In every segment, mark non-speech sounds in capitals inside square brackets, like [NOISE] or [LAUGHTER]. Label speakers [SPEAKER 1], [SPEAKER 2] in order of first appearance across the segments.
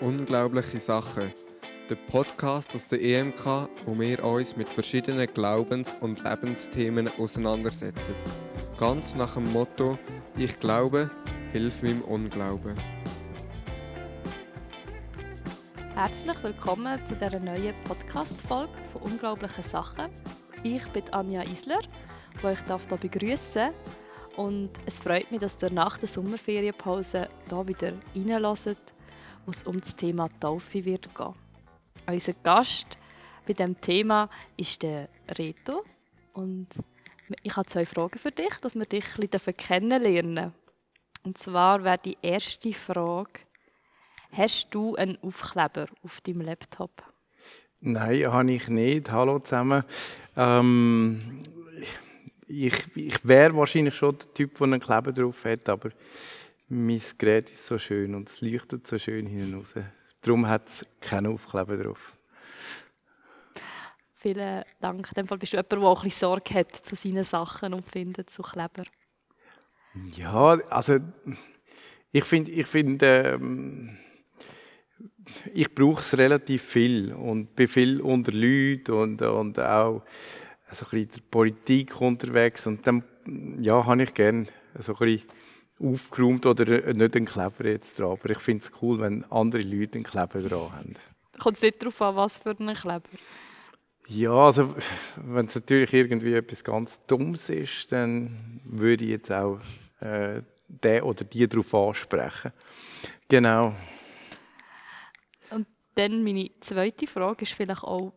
[SPEAKER 1] Unglaubliche Sachen. Der Podcast aus der EMK, wo wir uns mit verschiedenen Glaubens- und Lebensthemen auseinandersetzen. Ganz nach dem Motto: Ich glaube, hilf meinem Unglauben.
[SPEAKER 2] Herzlich willkommen zu dieser neuen Podcast-Folge von Unglaublichen Sachen. Ich bin Anja Isler, die ich hier begrüßen und es freut mich, dass ihr nach der Sommerferienpause hier wieder reinlässt, wo es um das Thema Taufe wird gehen. Unser Gast bei diesem Thema ist der Reto und ich habe zwei Fragen für dich, dass wir dich ein bisschen kennenlernen Und zwar wäre die erste Frage, hast du einen Aufkleber auf deinem Laptop?
[SPEAKER 3] Nein, habe ich nicht. Hallo zusammen. Ähm, ich ich wäre wahrscheinlich schon der Typ, der einen Kleber drauf hat, aber mein Gerät ist so schön und es leuchtet so schön hinten raus. Darum hat es keinen Aufkleber drauf.
[SPEAKER 2] Vielen Dank. In dem Fall bist du jemand, der auch ein bisschen Sorge hat zu seinen Sachen und findet so Kleber.
[SPEAKER 3] Ja, also ich finde, ich, find, ähm, ich brauche es relativ viel und bin viel unter Leuten und, und auch so ein bisschen in der Politik unterwegs und dann ja, habe ich gerne so ein bisschen aufgeräumt oder nicht einen Kleber jetzt dran. Aber ich finde es cool, wenn andere Leute einen Kleber dran haben.
[SPEAKER 2] Kommt es nicht darauf an, was für einen Kleber?
[SPEAKER 3] Ja, also wenn es natürlich irgendwie etwas ganz Dummes ist, dann würde ich jetzt auch äh, den oder die darauf ansprechen. Genau.
[SPEAKER 2] Und dann meine zweite Frage ist vielleicht auch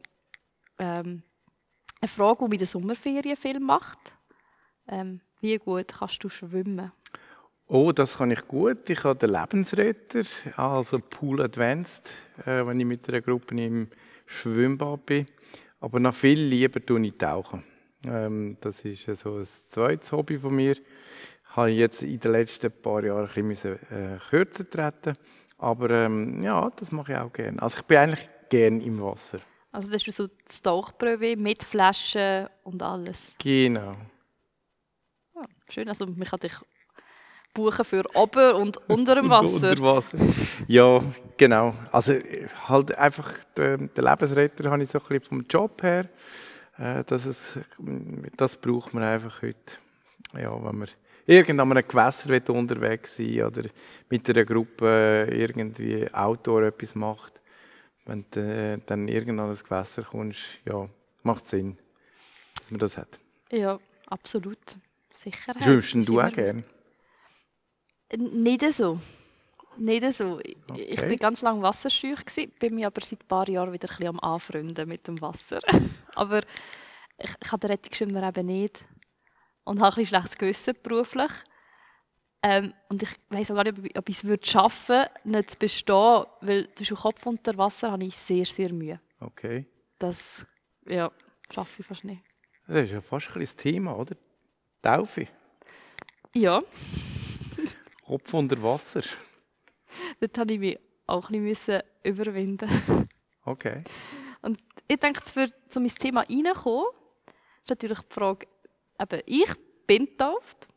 [SPEAKER 2] ähm, eine Frage, die mit den Sommerferien viel macht. Ähm, wie gut kannst du schwimmen?
[SPEAKER 3] Oh, das kann ich gut. Ich habe den Lebensretter, also Pool Advanced, äh, wenn ich mit einer Gruppe im Schwimmbad bin. Aber noch viel lieber tue ich tauchen. Ähm, das ist so ein zweites Hobby von mir. Habe ich jetzt in den letzten paar Jahren ein bisschen äh, kürzer treten. Aber ähm, ja, das mache ich auch gerne. Also ich bin eigentlich gerne im Wasser.
[SPEAKER 2] Also das ist so das Tauchpröve mit Flaschen und alles?
[SPEAKER 3] Genau.
[SPEAKER 2] Ja, schön, also man kann dich buchen für ober und [LAUGHS] unter dem Wasser.
[SPEAKER 3] unter Wasser. Ja, genau. Also halt einfach den, den Lebensretter habe ich so ein bisschen vom Job her. Äh, das, ist, das braucht man einfach heute. Ja, wenn man irgendwann an einem Gewässer unterwegs sein oder mit einer Gruppe irgendwie Outdoor etwas macht. Wenn du äh, dann irgendwann an ein Gewässer kommst, ja, macht Sinn, dass man das hat.
[SPEAKER 2] Ja, absolut. Sicher.
[SPEAKER 3] Schwimmst du auch gerne?
[SPEAKER 2] Nicht so. Nicht so. Okay. Ich war ganz lange wasserscheu, bin mich aber seit ein paar Jahren wieder ein bisschen am Anfreunden mit dem Wasser. [LAUGHS] aber ich, ich habe den Rettungsschwimmer eben nicht. Und habe ein schlechtes Gewissen beruflich. Ähm, und ich weiß auch gar nicht, ob ich es schaffen würde, nicht zu bestehen, weil zwischen Kopf unter Wasser habe ich sehr, sehr Mühe.
[SPEAKER 3] Okay.
[SPEAKER 2] Das ja, schaffe ich fast nicht.
[SPEAKER 3] Das ist ja fast ein das Thema, oder? Taufe.
[SPEAKER 2] Ja.
[SPEAKER 3] Kopf unter Wasser.
[SPEAKER 2] Dort musste ich mich auch ein bisschen überwinden.
[SPEAKER 3] Okay.
[SPEAKER 2] Und ich denke, für zu mein Thema reinkommen, ist natürlich die Frage, eben, ich bin getauft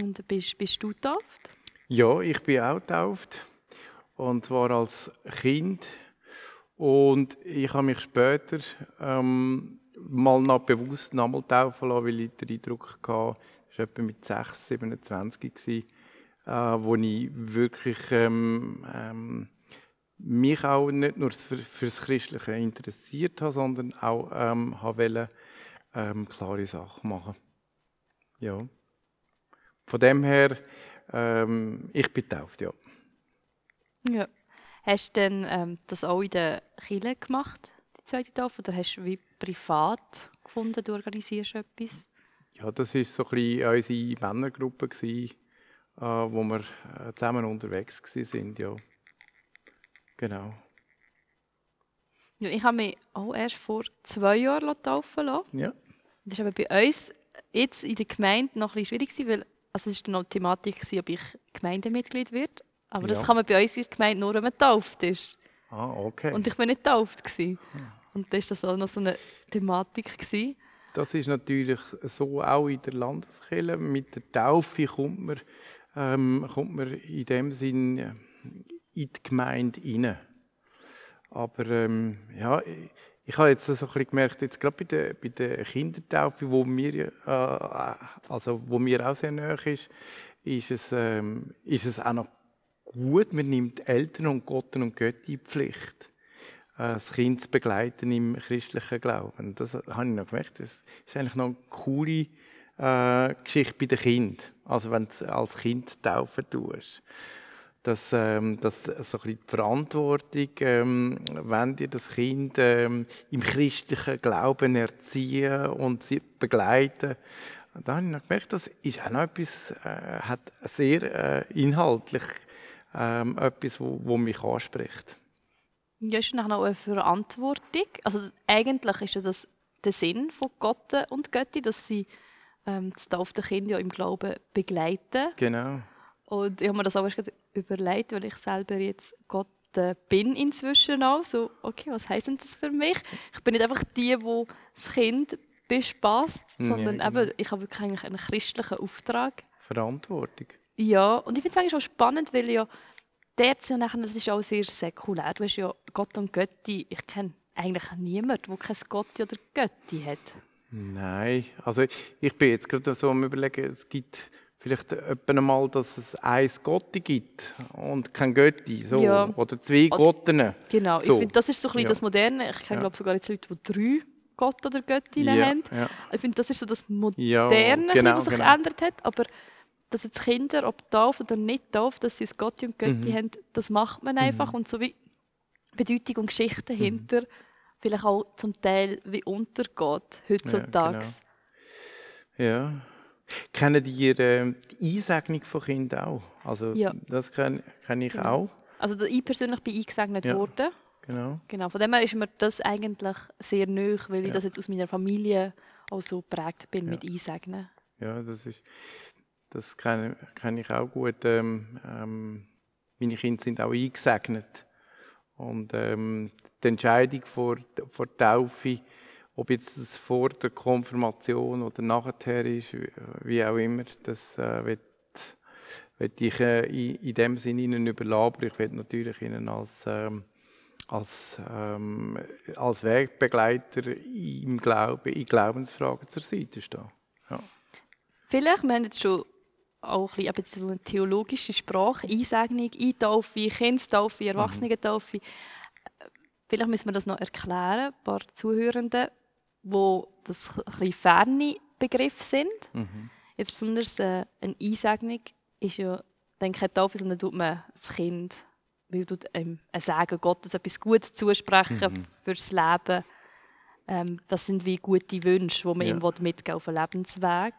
[SPEAKER 2] und bist, bist du getauft?
[SPEAKER 3] Ja, ich bin auch getauft und zwar als Kind und ich habe mich später ähm, mal noch bewusst nochmal taufen lassen, weil ich den Eindruck hatte, das war etwa mit 6, 27 gewesen, äh, wo ich wirklich ähm, ähm, mich auch nicht nur für, für das Christliche interessiert habe, sondern auch ähm, wollte, ähm, klare Sachen machen. Ja. Von dem her, ähm, ich bin getauft, ja.
[SPEAKER 2] Ja. Hast du denn ähm, das auch in der Kirche gemacht, die zweite Taufe, oder hast du wie privat gefunden, du organisierst etwas?
[SPEAKER 3] Ja, das war so ein bisschen unsere Männergruppe, gewesen, äh, wo wir äh, zusammen unterwegs waren, ja. Genau.
[SPEAKER 2] Ja, ich habe mich auch erst vor zwei Jahren taufen lassen.
[SPEAKER 3] Ja.
[SPEAKER 2] Das war aber bei uns jetzt in der Gemeinde noch ein bisschen schwierig, weil also es war noch die Thematik, ob ich Gemeindemitglied werde. Aber ja. das kann man bei uns in der Gemeinde nur, wenn man getauft ist.
[SPEAKER 3] Ah, okay.
[SPEAKER 2] Und ich war nicht getauft. Hm. Und das war das auch noch so eine Thematik. Gewesen.
[SPEAKER 3] Das ist natürlich so auch in der Landeskirche. Mit der Taufe kommt man, ähm, kommt man in dem Sinn in die Gemeinde rein. Aber ähm, ja, ich, ich habe jetzt so ein bisschen gemerkt, jetzt gerade bei der, bei der Kindertaufe, wo mir, äh, also wo mir auch sehr nahe ist, ist es, ähm, ist es auch noch gut, man nimmt Eltern und Gott und Götti in Pflicht, äh, das Kind zu begleiten im christlichen Glauben. Das habe ich noch gemerkt, das ist eigentlich noch eine coole äh, Geschichte bei den Kindern. Also wenn du als Kind taufen tust dass, ähm, dass so ein bisschen die Verantwortung, ähm, wenn ihr das Kind ähm, im christlichen Glauben erziehen und sie begleiten. Da habe ich noch gemerkt, das ist auch noch etwas, äh, hat sehr äh, inhaltlich ähm, etwas, wo, wo mich anspricht.
[SPEAKER 2] Ja, ist noch eine Verantwortung. Also eigentlich ist ja das der Sinn von Gott und Götti, dass sie ähm, das taufte Kind ja im Glauben begleiten.
[SPEAKER 3] Genau.
[SPEAKER 2] Und ich habe mir das auch erst überlegt, weil ich selber jetzt Gott äh, bin inzwischen auch. So, okay, was heisst denn das für mich? Ich bin nicht einfach die, die das Kind bespaßt, sondern ja, genau. eben, ich habe wirklich eigentlich einen christlichen Auftrag.
[SPEAKER 3] Verantwortung.
[SPEAKER 2] Ja, und ich finde es eigentlich auch spannend, weil ja dort ja nachher, das ist auch sehr säkulär. Du hast ja Gott und Götti, ich kenne eigentlich niemanden, der kein Gotti oder Götti hat.
[SPEAKER 3] Nein, also ich bin jetzt gerade so am überlegen, es gibt vielleicht etwa einmal, dass es ein Gotti gibt und kein Götti, so. Ja. oder zwei Gotten.
[SPEAKER 2] Genau, so. ich finde, das ist so ein bisschen ja. das Moderne. Ich kenne ja. glaube sogar jetzt Leute, die drei Gott oder Göttinnen ja. haben. Ich finde, das ist so das Moderne, genau, was sich genau. geändert hat. Aber dass jetzt Kinder, ob tauft oder nicht tauft, dass sie es Gotti und Götti mhm. haben, das macht man einfach. Mhm. Und so wie Bedeutung und Geschichte mhm. hinter vielleicht auch zum Teil wie untergeht heutzutage.
[SPEAKER 3] Ja, genau. ja. Kennen ihr äh, die Einsegnung von Kindern auch? Also, ja. Das kenne kenn ich genau. auch.
[SPEAKER 2] Also ich persönlich bin eingesegnet ja. worden.
[SPEAKER 3] Genau.
[SPEAKER 2] genau. Von dem her ist mir das eigentlich sehr neu, weil ja. ich das jetzt aus meiner Familie auch so geprägt bin mit Einsegnen.
[SPEAKER 3] Ja, das ist, das kenne, kenne ich auch gut. Ähm, ähm, meine Kinder sind auch eingesegnet. Und ähm, die Entscheidung vor, vor Taufe ob jetzt das vor der Konfirmation oder nachher ist, wie auch immer, das äh, wird, ich äh, in, in dem Sinne Ihnen überlassen, ich werde natürlich Ihnen als, ähm, als, ähm, als Wegbegleiter im Glauben, in Glaubensfragen zur Seite stehen. Ja.
[SPEAKER 2] Vielleicht, wir haben jetzt schon auch ein bisschen eine theologische Sprache, Einsegnung, Eintaufe, Kindstaufe, Erwachsenentaufe. Vielleicht müssen wir das noch erklären, ein paar Zuhörenden wo das ein ferne Begriffe sind. Mhm. Jetzt besonders äh, eine Einsegnung ist ja dann keine Taufe, sondern tut man das Kind, weil tut ähm, ein Sagen Gottes etwas Gutes zusprechen mhm. fürs Leben. Ähm, das sind wie gute Wünsche, die man ja. ihm mitgeben auf den Lebensweg.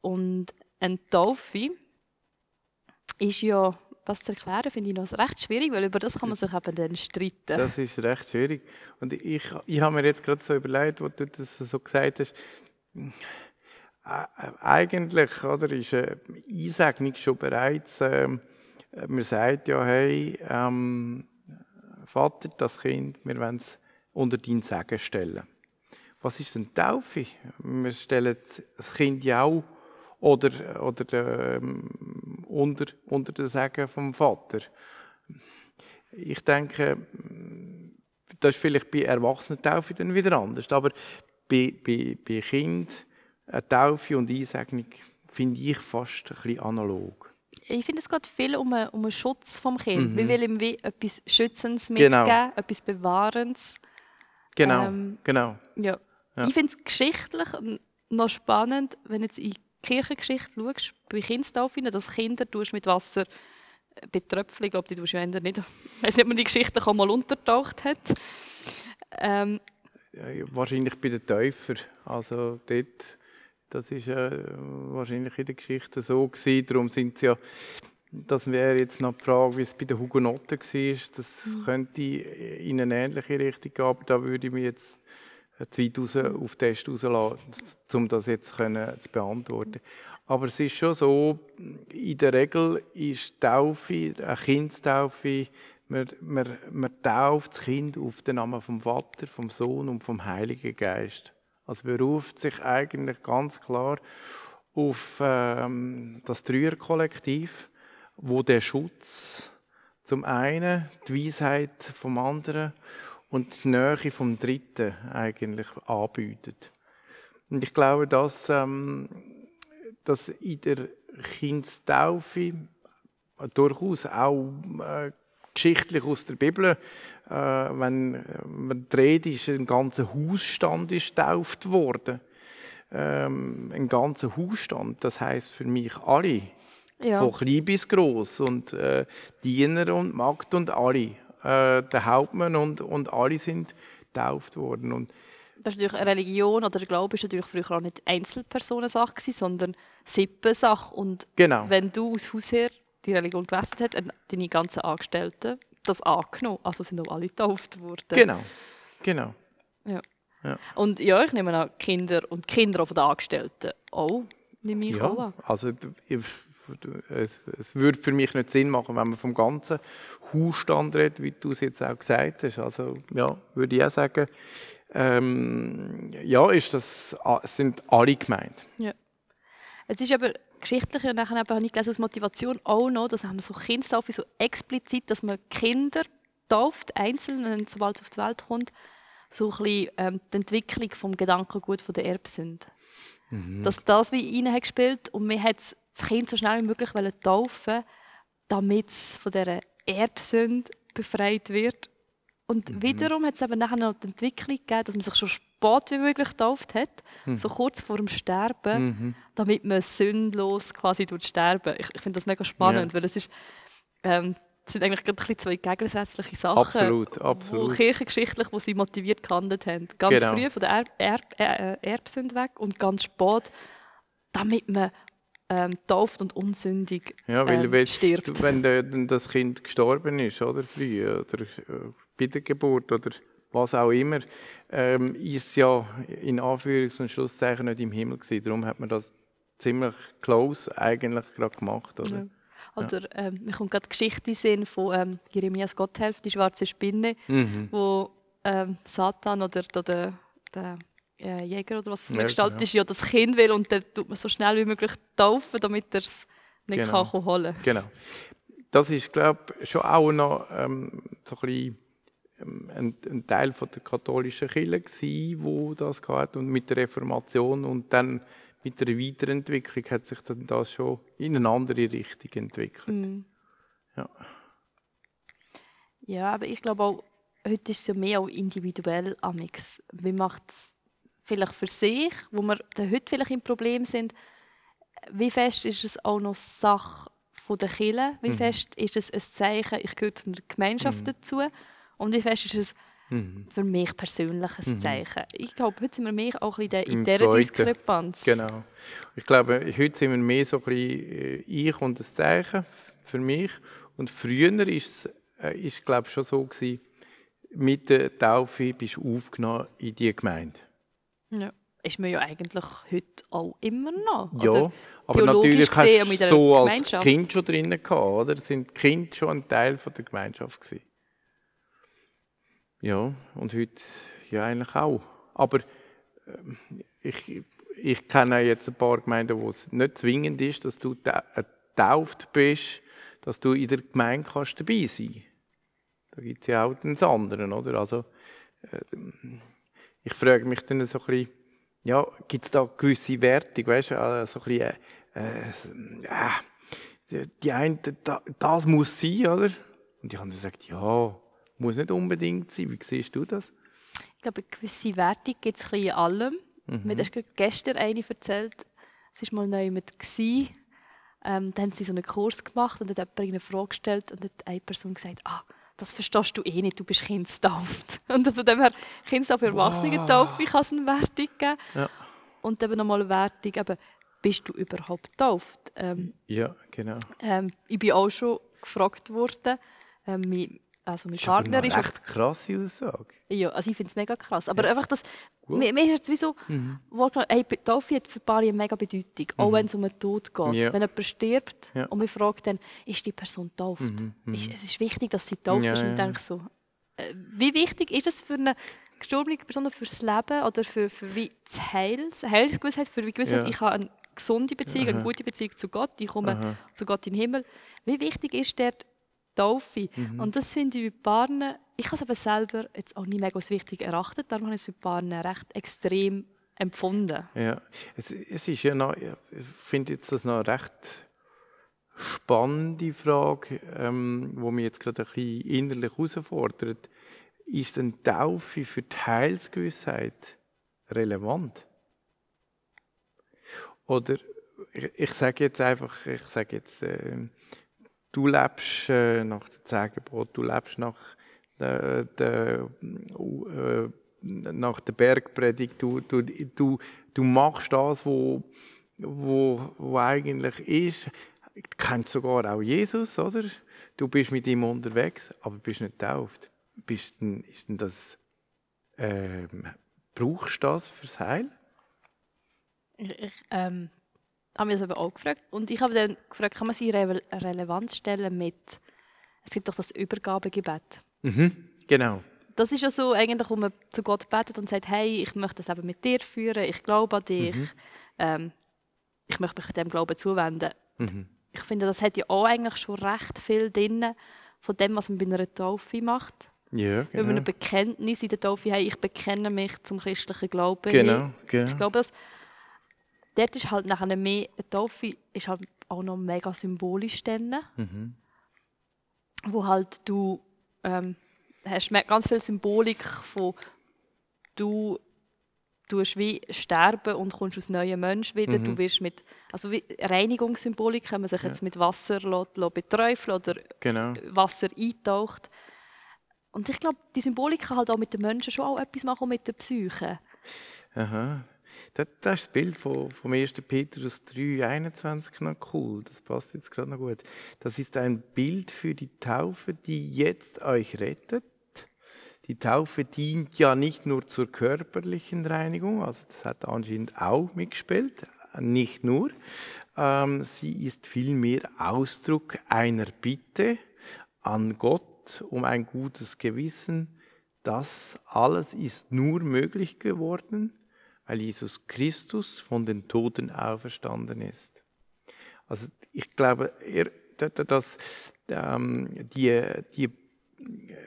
[SPEAKER 2] Und eine Taufe ist ja das zu erklären, finde ich noch recht schwierig, weil über das kann man sich eben dann streiten.
[SPEAKER 3] Das ist recht schwierig. Und ich, ich habe mir jetzt gerade so überlegt, wo du das so gesagt hast, äh, eigentlich oder, ist eine Einsegnung schon bereits, äh, man sagt ja, hey, ähm, Vater, das Kind, wir wollen es unter dein Segen stellen. Was ist denn Taufe? Wir stellen das Kind ja auch oder, oder ähm, unter, unter den Segen vom Vater. Ich denke, das ist vielleicht bei Erwachsenen-Taufe dann wieder anders, aber bei, bei, bei Kind eine Taufe und Einsegnung finde ich fast ein bisschen analog.
[SPEAKER 2] Ich finde, es geht viel um einen, um einen Schutz vom Kind. Mhm. Wir wollen ihm wie etwas Schützendes genau. mitgeben, genau. etwas Bewahrendes.
[SPEAKER 3] Genau, ähm, genau.
[SPEAKER 2] Ja. ja. Ich finde es geschichtlich noch spannend, wenn jetzt in Kirchengeschichte schaust, bei Kindstaufen, dass Kinder mit Wasser äh, betröpfeln. Ich glaube, die tust du nicht. [LAUGHS] Ich weiß nicht, ob man die Geschichte schon mal untertaucht hat. Ähm,
[SPEAKER 3] ja, wahrscheinlich bei den Täufern. Also dort, das ist äh, wahrscheinlich in der Geschichte so gewesen. Darum sind ja, das wäre jetzt noch die Frage, wie es bei den Hugenotten war. Das mhm. könnte in eine ähnliche Richtung gehen, aber da würde ich mich jetzt zu weit raus, auf Test rauslassen, um das jetzt können, zu beantworten. Aber es ist schon so, in der Regel ist Taufe, eine Kindstaufe, man, man, man tauft das Kind auf den Namen vom Vater, vom Sohn und vom Heiligen Geist. Also beruft sich eigentlich ganz klar auf ähm, das Dreierkollektiv, wo der Schutz zum einen die Weisheit vom anderen und die Nähe vom Dritten eigentlich anbietet. Und ich glaube, dass, ähm, dass in der Kindstaufe durchaus auch äh, geschichtlich aus der Bibel, äh, wenn, die Rede ist, ein ganzer Hausstand ist getauft worden. Ähm, ein ganzer Hausstand, das heißt für mich alle, ja. von klein bis groß und äh, Diener und Magd und alle, äh, der Hauptmann und, und alle sind getauft worden. Und
[SPEAKER 2] das ist natürlich eine Religion oder der Glaube ist natürlich früher auch nicht Einzelpersonensache, sondern Sippensache. Und
[SPEAKER 3] genau.
[SPEAKER 2] wenn du aus Haus her die Religion gewässert hast, haben deine ganzen Angestellten das angenommen. Also sind auch alle getauft worden.
[SPEAKER 3] Genau, genau.
[SPEAKER 2] Ja. ja. Und ja, ich nehme an, Kinder und Kinder von den Angestellten auch, nehme ich
[SPEAKER 3] ja,
[SPEAKER 2] auch an.
[SPEAKER 3] Also es, es würde für mich nicht Sinn machen, wenn man vom ganzen Hausstand redet, wie du es jetzt auch gesagt hast. Also ja, würde ich auch sagen, ähm, ja, ist das, sind alle gemeint.
[SPEAKER 2] Ja. Es ist aber geschichtlich und nachher habe ich gelesen, als Motivation auch noch, dass haben so Kindstaufe so explizit, dass man Kinder tauft, einzeln, sobald es auf die Welt kommt, so ein bisschen ähm, die Entwicklung vom Gedankengut von der Erbsünde. Mhm. Dass das wie rein hat gespielt und mir hat das Kind so schnell wie möglich taufen damit es von dieser Erbsünde befreit wird. Und mhm. wiederum hat es eben nachher noch die Entwicklung gegeben, dass man sich schon spät wie möglich getauft hat, mhm. so kurz vor dem Sterben, mhm. damit man sündlos quasi durch Sterben. Ich, ich finde das mega spannend, ja. weil es ist, ähm, das sind eigentlich gerade zwei gegensätzliche Sachen.
[SPEAKER 3] Absolut, absolut.
[SPEAKER 2] Wo kirchengeschichtlich, wo sie motiviert gehandelt haben. Ganz genau. früh von der Erb, Erb, äh, Erbsünde weg und ganz spät, damit man ähm, tauft und unsündig
[SPEAKER 3] ja, weil, ähm, weil, stirbt. Wenn der, das Kind gestorben ist, oder früh, oder äh, bei der Geburt, oder was auch immer, ähm, ist ja in Anführungs- und Schlusszeichen nicht im Himmel gewesen. Darum hat man das ziemlich close eigentlich gerade gemacht, oder? Ja.
[SPEAKER 2] Oder ja. ähm, mir kommt gerade die Geschichte Sinn von ähm, Jeremias Gotthelf, die schwarze Spinne, mhm. wo ähm, Satan oder, oder der äh, Jäger oder was es ja, Gestalt genau. ist, ja das Kind will und dann tut man so schnell wie möglich taufen, damit er es nicht genau. kann holen kann.
[SPEAKER 3] Genau. Das ist, glaube ich, schon auch noch ähm, so ein, bisschen, ähm, ein, ein, Teil von der katholischen Kirche gewesen, wo das hatte und mit der Reformation und dann mit der Weiterentwicklung hat sich dann das schon in eine andere Richtung entwickelt. Mhm. Ja.
[SPEAKER 2] ja, aber ich glaube auch, heute ist es ja mehr auch individuell amix. Wie macht es vielleicht für sich, wo wir heute vielleicht im Problem sind, wie fest ist es auch noch Sache von der Kirche? Wie mhm. fest ist es ein Zeichen, ich gehöre zu einer Gemeinschaft mhm. dazu? Und wie fest ist es mhm. für mich persönlich ein mhm. Zeichen? Ich glaube, heute sind wir mehr auch ein bisschen in dieser Diskrepanz.
[SPEAKER 3] Genau. Ich glaube, heute sind wir mehr so ein bisschen äh, ich und das Zeichen für mich. Und früher war es, äh, ist, glaube ich, schon so gewesen, mit der Taufe bist du aufgenommen in die Gemeinde.
[SPEAKER 2] Ja. Ist man ja eigentlich heute auch immer noch.
[SPEAKER 3] Ja, oder aber natürlich hast du so als Kind schon drinnen gehabt, oder? Sind Kind schon ein Teil von der Gemeinschaft gewesen. Ja, und heute ja eigentlich auch. Aber äh, ich, ich kenne jetzt ein paar Gemeinden, wo es nicht zwingend ist, dass du getauft bist, dass du in der Gemeinde kannst dabei sein. Da gibt es ja auch den anderen, oder? Also äh, ich frage mich dann so ein bisschen, ja, gibt es da gewisse Wertung, weißt du, also so ein bisschen, äh, äh, die eine, das muss sein, oder? Und die andere sagt, ja, muss nicht unbedingt sein. Wie siehst du das?
[SPEAKER 2] Ich glaube, eine gewisse Wertung gibt es in allem. Mhm. Mir hast gestern eine erzählt, es war mal neu mit ähm, da haben sie so einen Kurs gemacht und hat jemand eine Frage gestellt und hat eine Person gesagt, ah, das verstehst du eh nicht, du bist kindstauft. [LAUGHS] Und von dem her, Kindstaufe für Erwachsene-Taufe wow. kann es eine Wertung geben. Ja. Und eben nochmal eine Wertung, eben, bist du überhaupt getauft?
[SPEAKER 3] Ähm, ja, genau.
[SPEAKER 2] Ähm, ich bin auch schon gefragt worden, ähm, also mein
[SPEAKER 3] das
[SPEAKER 2] Partner
[SPEAKER 3] ist... Das ist eine krasse Aussage.
[SPEAKER 2] Ja, also ich finde es mega krass. Aber ja. einfach das... Mir, mir ist jetzt wie so... Mhm. Hey, Taufe hat für Paare eine mega Bedeutung. Mhm. Auch wenn es um den Tod geht. Ja. Wenn jemand stirbt ja. und man fragt dann, ist die Person tauft? Mhm. mhm. Ist, es ist wichtig, dass sie tauft ist. Und ich denke so... Äh, wie wichtig ist es für eine gestorbene Person fürs Leben oder für, für wie das Heil, Heilsgewissheit, für die Gewissheit, ich habe eine gesunde Beziehung, Aha. eine gute Beziehung zu Gott, ich komme Aha. zu Gott in den Himmel. Wie wichtig ist der Taufe. Und das finde ich bei Paaren, ich habe es aber selber jetzt auch nicht mega als wichtig erachtet, darum habe ich es bei Paaren recht extrem empfunden.
[SPEAKER 3] Ja, es, es ist ja noch, ich finde jetzt das noch eine recht spannende Frage, ähm, wo mich jetzt gerade ein bisschen innerlich herausfordert. Ist eine Taufe für die Heilsgewissheit relevant? Oder ich, ich sage jetzt einfach, ich sage jetzt, äh, du lebst äh, nach dem Zehngebot, du lebst nach der, der, äh, nach der Bergpredigt, du, du, du, du machst das, wo, wo, wo eigentlich ist. Du kennst sogar auch Jesus, oder? Du bist mit ihm unterwegs, aber bist nicht getauft. Bist denn, ist denn das, ähm, brauchst du das fürs Heil?
[SPEAKER 2] Ich ähm, habe mich das aber auch gefragt. Und ich habe dann gefragt, kann man sie Re Relevanz stellen mit, es gibt doch das Übergabegebet.
[SPEAKER 3] Mhm, genau.
[SPEAKER 2] Das ist ja so eigentlich, wo man zu Gott betet und sagt, hey, ich möchte das eben mit dir führen, ich glaube an dich,
[SPEAKER 3] Mhm.
[SPEAKER 2] ähm, ich möchte mich dem Glauben zuwenden.
[SPEAKER 3] Mhm.
[SPEAKER 2] Ich finde, das hat ja auch eigentlich schon recht viel drin von dem, was man bei einer Taufe macht.
[SPEAKER 3] Ja,
[SPEAKER 2] Wenn wir
[SPEAKER 3] genau.
[SPEAKER 2] ein Bekenntnis in der Taufe haben, ich bekenne mich zum christlichen Glauben.
[SPEAKER 3] Genau,
[SPEAKER 2] Ich
[SPEAKER 3] genau.
[SPEAKER 2] glaube, dass dort ist halt nachher mehr, eine Taufe ist halt auch noch mega symbolisch drin,
[SPEAKER 3] Mhm.
[SPEAKER 2] wo halt du ähm, hast ganz viel Symbolik von du tust wie sterben und kommst aus neuem Mensch wieder.
[SPEAKER 3] Mhm.
[SPEAKER 2] Du wirst mit, also wie Reinigungssymbolik, wenn man sich jetzt mit Wasser lässt, lässt beträufeln oder
[SPEAKER 3] Genau.
[SPEAKER 2] Wasser eintaucht. Und ich glaube, die Symbolik kann halt auch mit den Menschen schon auch etwas machen, mit der Psyche.
[SPEAKER 3] Aha. Das, das ist das Bild von, vom 1. Petrus 3, 21 noch cool. Das passt jetzt gerade noch gut. Das ist ein Bild für die Taufe, die jetzt euch rettet. Die Taufe dient ja nicht nur zur körperlichen Reinigung, also das hat anscheinend auch mitgespielt, nicht nur. Ähm, sie ist vielmehr Ausdruck einer Bitte an Gott um ein gutes Gewissen. Das alles ist nur möglich geworden, weil Jesus Christus von den Toten auferstanden ist. Also ich glaube, er, dass, ähm, die, die,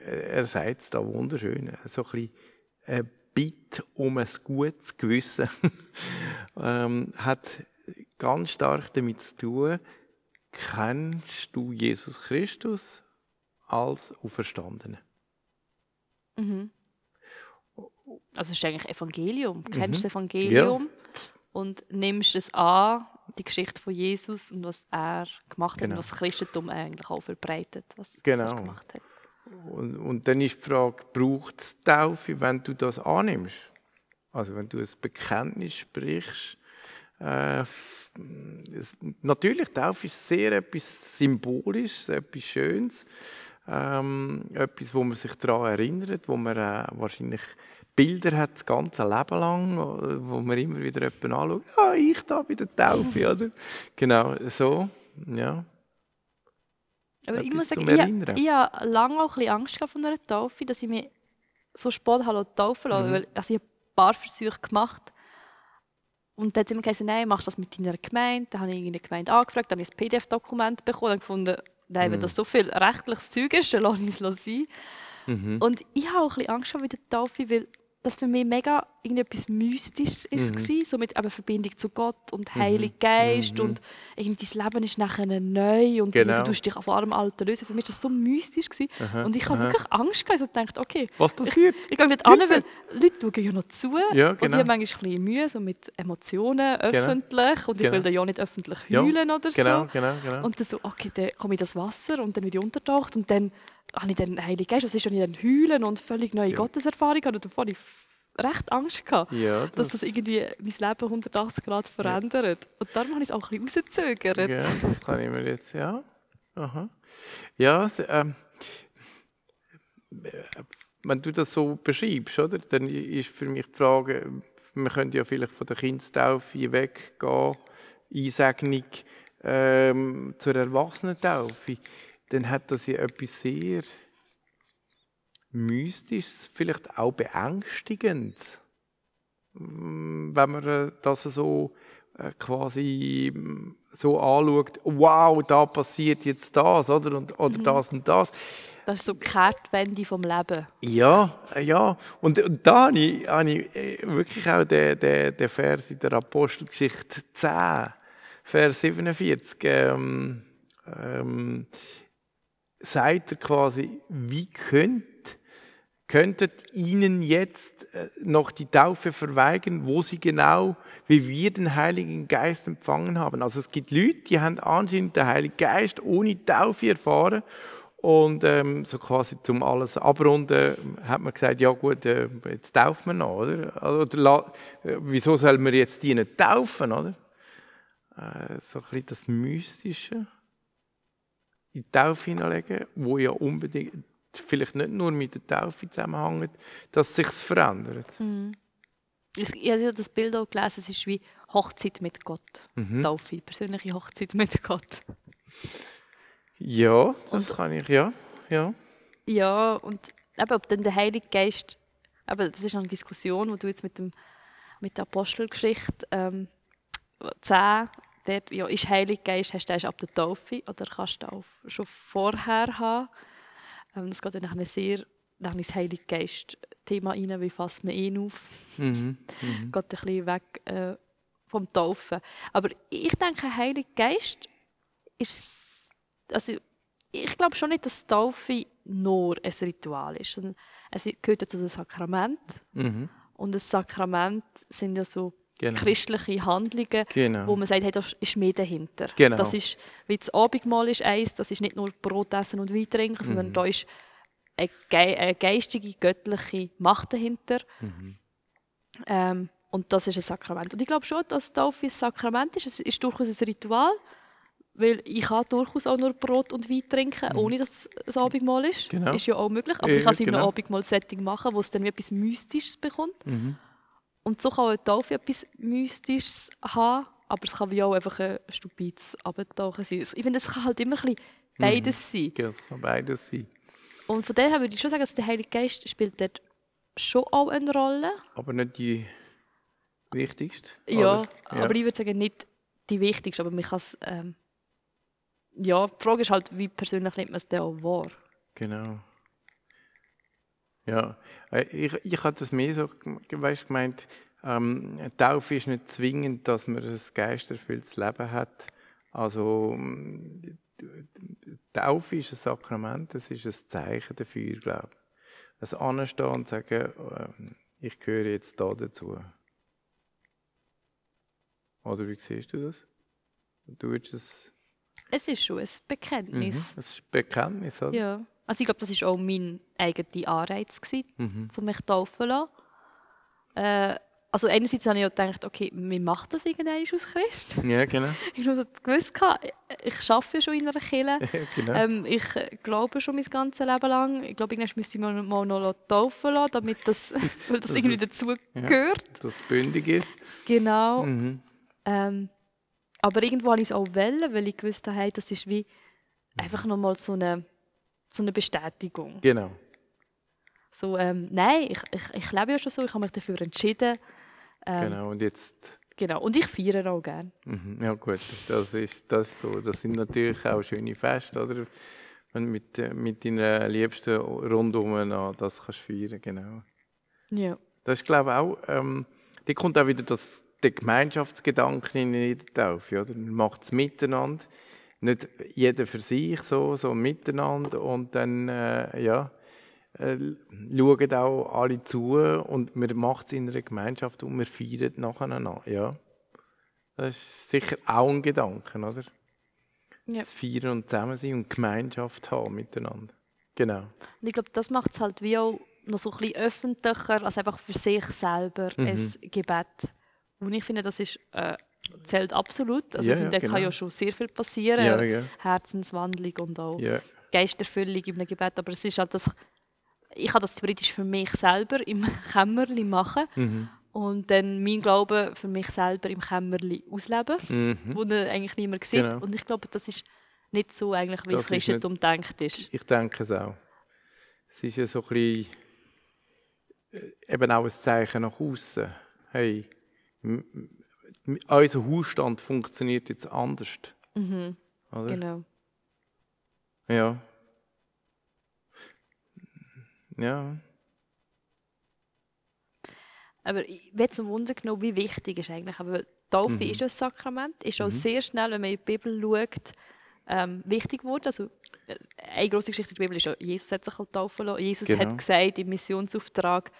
[SPEAKER 3] er sagt es da wunderschön, so ein bisschen äh, Bitte um ein gutes Gewissen [LAUGHS] ähm, hat ganz stark damit zu tun, kennst du Jesus Christus als Auferstandenen?
[SPEAKER 2] Mhm. Also es ist eigentlich Evangelium. Du kennst
[SPEAKER 3] Mhm.
[SPEAKER 2] das Evangelium und nimmst es an, die Geschichte von Jesus und was er gemacht hat
[SPEAKER 3] Genau.
[SPEAKER 2] und was das Christentum eigentlich auch verbreitet, was, was
[SPEAKER 3] Genau.
[SPEAKER 2] er gemacht hat.
[SPEAKER 3] Und, und dann ist die Frage, braucht es Taufe, wenn du das annimmst? Also wenn du ein Bekenntnis sprichst. Äh, es, natürlich, Taufe ist sehr etwas Symbolisches, etwas Schönes. Ähm, etwas, wo man sich daran erinnert, wo man äh, wahrscheinlich Bilder hat das ganze Leben lang, wo man immer wieder jemanden anschaut. Ja, ich da bei der Taufe, oder? Genau, so, ja.
[SPEAKER 2] Aber ich muss sagen, ich, ich habe lange auch ein bisschen Angst gehabt von einer Taufe, dass ich mich so spät habe taufen lassen,
[SPEAKER 3] Mhm.
[SPEAKER 2] weil also ich habe ein paar Versuche gemacht und dann hat immer gesagt, nein, machst du das mit deiner Gemeinde. Dann habe ich irgendeine Gemeinde angefragt, dann habe ich ein PDF-Dokument bekommen und gefunden, nein,
[SPEAKER 3] Mhm.
[SPEAKER 2] wenn das so viel rechtliches Zeug ist, dann lasse ich es sein.
[SPEAKER 3] Mhm.
[SPEAKER 2] Und ich habe auch ein bisschen Angst gehabt mit der Taufe, weil das für mich mega irgendetwas Mystisches ist,
[SPEAKER 3] Mhm.
[SPEAKER 2] so mit eben Verbindung zu Gott und Heiligen Geist und irgendwie dein Leben ist nachher neu und
[SPEAKER 3] Genau.
[SPEAKER 2] du tust dich von allem Alten lösen. Für mich war das so mystisch. Gewesen.
[SPEAKER 3] Aha,
[SPEAKER 2] Und ich habe wirklich Angst gehabt. Ich dachte, okay,
[SPEAKER 3] Was passiert?
[SPEAKER 2] ich gehe nicht an, weil Leute schauen ja noch zu.
[SPEAKER 3] Ja,
[SPEAKER 2] Und ich
[SPEAKER 3] genau.
[SPEAKER 2] habe manchmal ein bisschen Mühe so mit Emotionen öffentlich. Und ich
[SPEAKER 3] Genau.
[SPEAKER 2] will dann ja nicht öffentlich
[SPEAKER 3] Ja,
[SPEAKER 2] heulen oder
[SPEAKER 3] Genau,
[SPEAKER 2] so.
[SPEAKER 3] genau, genau.
[SPEAKER 2] Und dann so, okay, dann komme ich in das Wasser und dann ich untertaucht und dann habe ich den Heiligen Geist, was ist, wenn ich dann heulen und völlig neue
[SPEAKER 3] Ja.
[SPEAKER 2] Gotteserfahrung habe. Und davor ich recht Angst gehabt,
[SPEAKER 3] ja,
[SPEAKER 2] dass das irgendwie mein Leben 180 Grad verändert. Und darum habe ich es auch ein bisschen rausgezögert.
[SPEAKER 3] Ja, das kann ich mir jetzt, ja. Aha. Ja, ähm, äh, wenn du das so beschreibst, oder, dann ist für mich die Frage, wir können ja vielleicht von der Kindstaufe weggehen, Einsegnung ähm, zur Erwachsenentaufe, dann hat das ja etwas sehr Mystisches, vielleicht auch beängstigend, Mm, wenn man äh, das so äh, quasi mm, so anschaut, wow, da passiert jetzt das, oder? Und, oder
[SPEAKER 2] Mhm.
[SPEAKER 3] das und das.
[SPEAKER 2] Das ist so die Kehrtwende vom Leben.
[SPEAKER 3] Ja, ja. Und, und da habe ich, habe ich äh, wirklich auch den, den, den Vers in der Apostelgeschichte 10, Vers 47, ähm, ähm, sagt er quasi, wie könnt, könntet ihnen jetzt äh, noch die Taufe verweigern, wo sie genau, wie wir den Heiligen Geist empfangen haben. Also es gibt Leute, die haben anscheinend den Heiligen Geist ohne Taufe erfahren und ähm, so quasi zum alles abrunden hat man gesagt, ja gut, äh, jetzt taufen wir noch, oder? Also, Oder äh, wieso soll man jetzt die nicht taufen, oder? Äh, so ein bisschen das Mystische in die Taufe hineinlegen, wo ja unbedingt vielleicht nicht nur mit der Taufe zusammenhängt, dass sich verändert.
[SPEAKER 2] Es- Ich habe das Bild auch gelesen, es ist wie Hochzeit mit Gott.
[SPEAKER 3] Mhm.
[SPEAKER 2] Taufe, persönliche Hochzeit mit Gott.
[SPEAKER 3] Ja, das kann ich, ja. ja.
[SPEAKER 2] Ja, und eben, ob dann der Heilige Geist, eben, das ist eine Diskussion, die du jetzt mit, dem, mit der Apostelgeschichte ähm, 10, dort, ja, ist Heilige Geist, hast du erst ab der Taufe oder kannst du auch schon vorher haben? Ähm, das geht dann nachher sehr dann ins Heilige Geist-Thema rein, wie fasst man ihn auf? [LAUGHS]
[SPEAKER 3] Mhm.
[SPEAKER 2] geht ein bisschen weg äh, vom Taufen. Aber ich denke, Heilige Geist ist, also ich glaube schon nicht, dass Taufe nur ein Ritual ist, es gehört zu den Sakrament
[SPEAKER 3] Mhm.
[SPEAKER 2] und das Sakrament sind ja so
[SPEAKER 3] Genau.
[SPEAKER 2] christliche Handlungen,
[SPEAKER 3] Genau.
[SPEAKER 2] wo man sagt, hey, da ist mehr dahinter.
[SPEAKER 3] Genau.
[SPEAKER 2] Das ist, wie das Abendmahl ist eins, das ist nicht nur Brot essen und Wein trinken,
[SPEAKER 3] Mhm.
[SPEAKER 2] sondern da ist eine, gei- eine geistige, göttliche Macht dahinter.
[SPEAKER 3] Mhm.
[SPEAKER 2] Ähm, und das ist ein Sakrament. Und ich glaube schon, dass Taufe ein Sakrament ist. Es ist durchaus ein Ritual, weil ich kann durchaus auch nur Brot und Wein trinken, ohne dass es Abendmahl ist.
[SPEAKER 3] Mhm. Genau.
[SPEAKER 2] Ist ja auch möglich. Aber
[SPEAKER 3] Ja,
[SPEAKER 2] ich kann es in einem
[SPEAKER 3] genau.
[SPEAKER 2] Abendmahl-Setting machen, wo es dann wie etwas Mystisches bekommt.
[SPEAKER 3] Mhm.
[SPEAKER 2] Und so kann auch eine Taufe etwas Mystisches haben, aber es kann wie auch einfach ein stupides Abentauchen sein. Ich finde, es kann halt immer ein bisschen
[SPEAKER 3] Mhm.
[SPEAKER 2] beides sein.
[SPEAKER 3] Ja, das kann beides sein.
[SPEAKER 2] Und von daher würde ich schon sagen, dass der Heilige Geist spielt dort schon auch eine Rolle.
[SPEAKER 3] Aber nicht die wichtigste.
[SPEAKER 2] Ja,
[SPEAKER 3] oder?
[SPEAKER 2] aber ich würde sagen, nicht die wichtigste, aber man kann es... Ähm, ja, die Frage ist halt, wie persönlich nimmt man es denn auch wahr?
[SPEAKER 3] Genau. Ja, äh, ich, ich hatte das mehr so weißt, gemeint, ähm, Taufe ist nicht zwingend, dass man ein geisterfülltes Leben hat. Also ähm, Taufe ist ein Sakrament, es ist ein Zeichen dafür, glaube ich. Ein Anstehen und sagen, ähm, ich gehöre jetzt da dazu. Oder wie siehst du das? Du es...
[SPEAKER 2] Es ist schon ein
[SPEAKER 3] Mhm,
[SPEAKER 2] Bekenntnis.
[SPEAKER 3] das ist ein Bekenntnis, oder?
[SPEAKER 2] Ja. Also ich glaube, das war auch mein eigener Anreiz, gewesen,
[SPEAKER 3] Mhm.
[SPEAKER 2] um mich taufen zu lassen. Äh, also einerseits habe ich ja gedacht, okay, wie macht das irgendwann aus Christ? [LAUGHS]
[SPEAKER 3] Ja, genau.
[SPEAKER 2] Ich habe gewusst, ich arbeite ja schon in einer Kirche. [LAUGHS]
[SPEAKER 3] genau.
[SPEAKER 2] Ähm, ich glaube schon mein ganzes Leben lang. Ich glaube, irgendwann müsste ich mich mal noch taufen lassen, damit das, [LAUGHS] weil das,
[SPEAKER 3] Das
[SPEAKER 2] irgendwie
[SPEAKER 3] ist-
[SPEAKER 2] dazu gehört.
[SPEAKER 3] Dass es bündig ist.
[SPEAKER 2] Genau.
[SPEAKER 3] Mhm.
[SPEAKER 2] Ähm, aber irgendwo habe ich es auch wollen, weil ich gewusst habe, hey, das ist wie einfach nochmal so eine, so eine Bestätigung.
[SPEAKER 3] Genau.
[SPEAKER 2] So, ähm, nein, ich, ich, ich lebe ja schon so, ich habe mich dafür entschieden. Ähm,
[SPEAKER 3] Genau. Und jetzt.
[SPEAKER 2] genau. Und ich feiere auch gerne.
[SPEAKER 3] Mhm. Ja gut, das ist das so. Das sind natürlich auch schöne Feste, oder? Wenn du mit, äh, mit deinen Liebsten rundum an das kannst feiern, genau.
[SPEAKER 2] Ja.
[SPEAKER 3] Das ist glaube ich auch, ähm, da kommt auch wieder das, der Gemeinschaftsgedanke in die Taufe, oder? Man macht es miteinander, nicht jeder für sich so, so miteinander und dann, äh, ja, äh, schauen auch alle zu und man macht es in einer Gemeinschaft und wir feiern nacheinander, ja. Das ist sicher auch ein Gedanke, oder?
[SPEAKER 2] Ja.
[SPEAKER 3] Das Feiern und zusammen sein und Gemeinschaft haben miteinander. Genau.
[SPEAKER 2] Und ich glaube, das macht es halt wie auch noch so ein bisschen öffentlicher, als einfach für sich selber
[SPEAKER 3] Mhm.
[SPEAKER 2] ein Gebet. Und ich finde, das ist, äh, zählt absolut. Also
[SPEAKER 3] Ja,
[SPEAKER 2] ich finde, da kann
[SPEAKER 3] genau.
[SPEAKER 2] ja schon sehr viel passieren.
[SPEAKER 3] Ja, ja.
[SPEAKER 2] Herzenswandlung und auch Geisterfüllung in einem Gebet. Aber es ist halt das, ich kann das theoretisch für mich selber im [LAUGHS] Kämmerli machen
[SPEAKER 3] mhm.
[SPEAKER 2] und dann mein Glaube für mich selber im Kämmerli ausleben,
[SPEAKER 3] Mhm.
[SPEAKER 2] wo eigentlich niemand sieht.
[SPEAKER 3] Genau.
[SPEAKER 2] Und ich glaube, das ist nicht so eigentlich, wie
[SPEAKER 3] Das
[SPEAKER 2] das
[SPEAKER 3] ist nicht-
[SPEAKER 2] Christentum denkt ist.
[SPEAKER 3] Ich denke es auch. Es ist ja so ein bisschen, äh, eben auch ein Zeichen nach außen. Hey, unser Hausstand funktioniert jetzt anders.
[SPEAKER 2] Mhm.
[SPEAKER 3] Oder?
[SPEAKER 2] Genau.
[SPEAKER 3] Ja. Ja.
[SPEAKER 2] Aber ich werde zum Wunder genommen, wie wichtig ist eigentlich. Aber Taufe
[SPEAKER 3] Mhm.
[SPEAKER 2] ist ein Sakrament, ist auch
[SPEAKER 3] Mhm.
[SPEAKER 2] sehr schnell, wenn man in die Bibel schaut, ähm, wichtig geworden. Also, äh, eine grosse Geschichte in der Bibel ist auch, Jesus hat sich halt taufen lassen. Jesus
[SPEAKER 3] Genau.
[SPEAKER 2] hat gesagt im Missionsauftrag,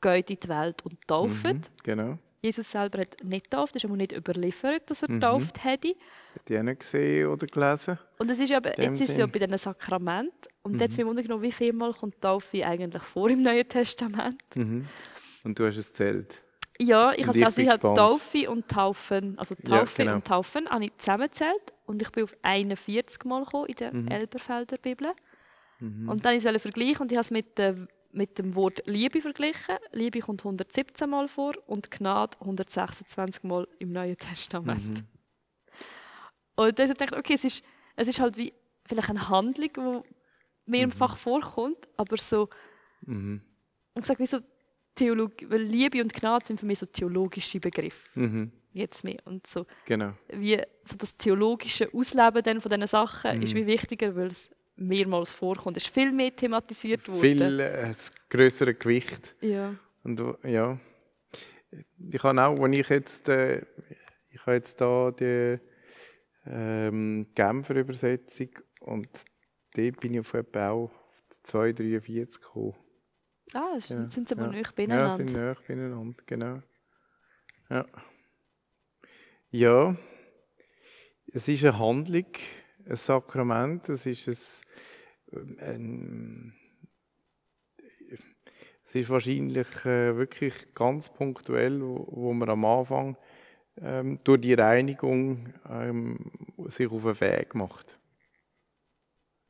[SPEAKER 2] geht in die Welt und tauft.
[SPEAKER 3] Mhm. Genau.
[SPEAKER 2] Jesus selber hat nicht getauft, ist aber nicht überliefert, dass er
[SPEAKER 3] Mhm.
[SPEAKER 2] getauft hätte.
[SPEAKER 3] Hat die nicht gesehen oder gelesen?
[SPEAKER 2] Und es ist ja, aber- jetzt ist es ja bei diesen Sakramenten. Und
[SPEAKER 3] Mhm.
[SPEAKER 2] jetzt mich wundern genommen, wie viel Mal kommt Taufe eigentlich vor im Neuen Testament?
[SPEAKER 3] Mhm. Und du hast es zählt.
[SPEAKER 2] Ja, ich
[SPEAKER 3] ich
[SPEAKER 2] also
[SPEAKER 3] bin
[SPEAKER 2] ich habe. Taufe und Taufen, also
[SPEAKER 3] Ja,
[SPEAKER 2] Taufe
[SPEAKER 3] genau.
[SPEAKER 2] und Taufen habe ich zusammengezählt und ich bin auf 41 Mal gekommen in der
[SPEAKER 3] Mhm.
[SPEAKER 2] Elberfelder Bibel.
[SPEAKER 3] Mhm.
[SPEAKER 2] Und dann ich es vergleichen und ich habe es mit, dem- mit dem Wort Liebe verglichen. Liebe kommt 117 Mal vor und Gnade 126 Mal im Neuen Testament.
[SPEAKER 3] Mhm.
[SPEAKER 2] Und dann habe ich gedacht, okay, es ist, es ist halt wie vielleicht eine Handlung, die mehrfach vorkommt, aber so,
[SPEAKER 3] Mhm.
[SPEAKER 2] ich sage, wie so Theologie, weil Liebe und Gnade sind für mich so theologische Begriffe,
[SPEAKER 3] Mhm.
[SPEAKER 2] jetzt mehr. Und so,
[SPEAKER 3] Genau.
[SPEAKER 2] wie so das theologische Ausleben dann von diesen Sachen ist
[SPEAKER 3] Mhm.
[SPEAKER 2] wie wichtiger, weil es mehrmals vorkommt. Es ist viel mehr thematisiert worden.
[SPEAKER 3] Viel äh, größere Gewicht.
[SPEAKER 2] Ja.
[SPEAKER 3] Und ja, ich habe auch, wenn ich jetzt, äh, ich habe jetzt da die ähm, Genfer Übersetzung und dort bin ich auf etwa auch auf 2,43 gekommen.
[SPEAKER 2] Ah,
[SPEAKER 3] Ja,
[SPEAKER 2] sind sie aber
[SPEAKER 3] ja.
[SPEAKER 2] nicht
[SPEAKER 3] Ja,
[SPEAKER 2] beieinander.
[SPEAKER 3] sind näher beieinander, genau. Ja. Ja, es ist eine Handlung, ein Sakrament, es ist ein, ein es ist wahrscheinlich äh, wirklich ganz punktuell, wo, wo man am Anfang ähm, durch die Reinigung ähm, sich auf den Weg macht.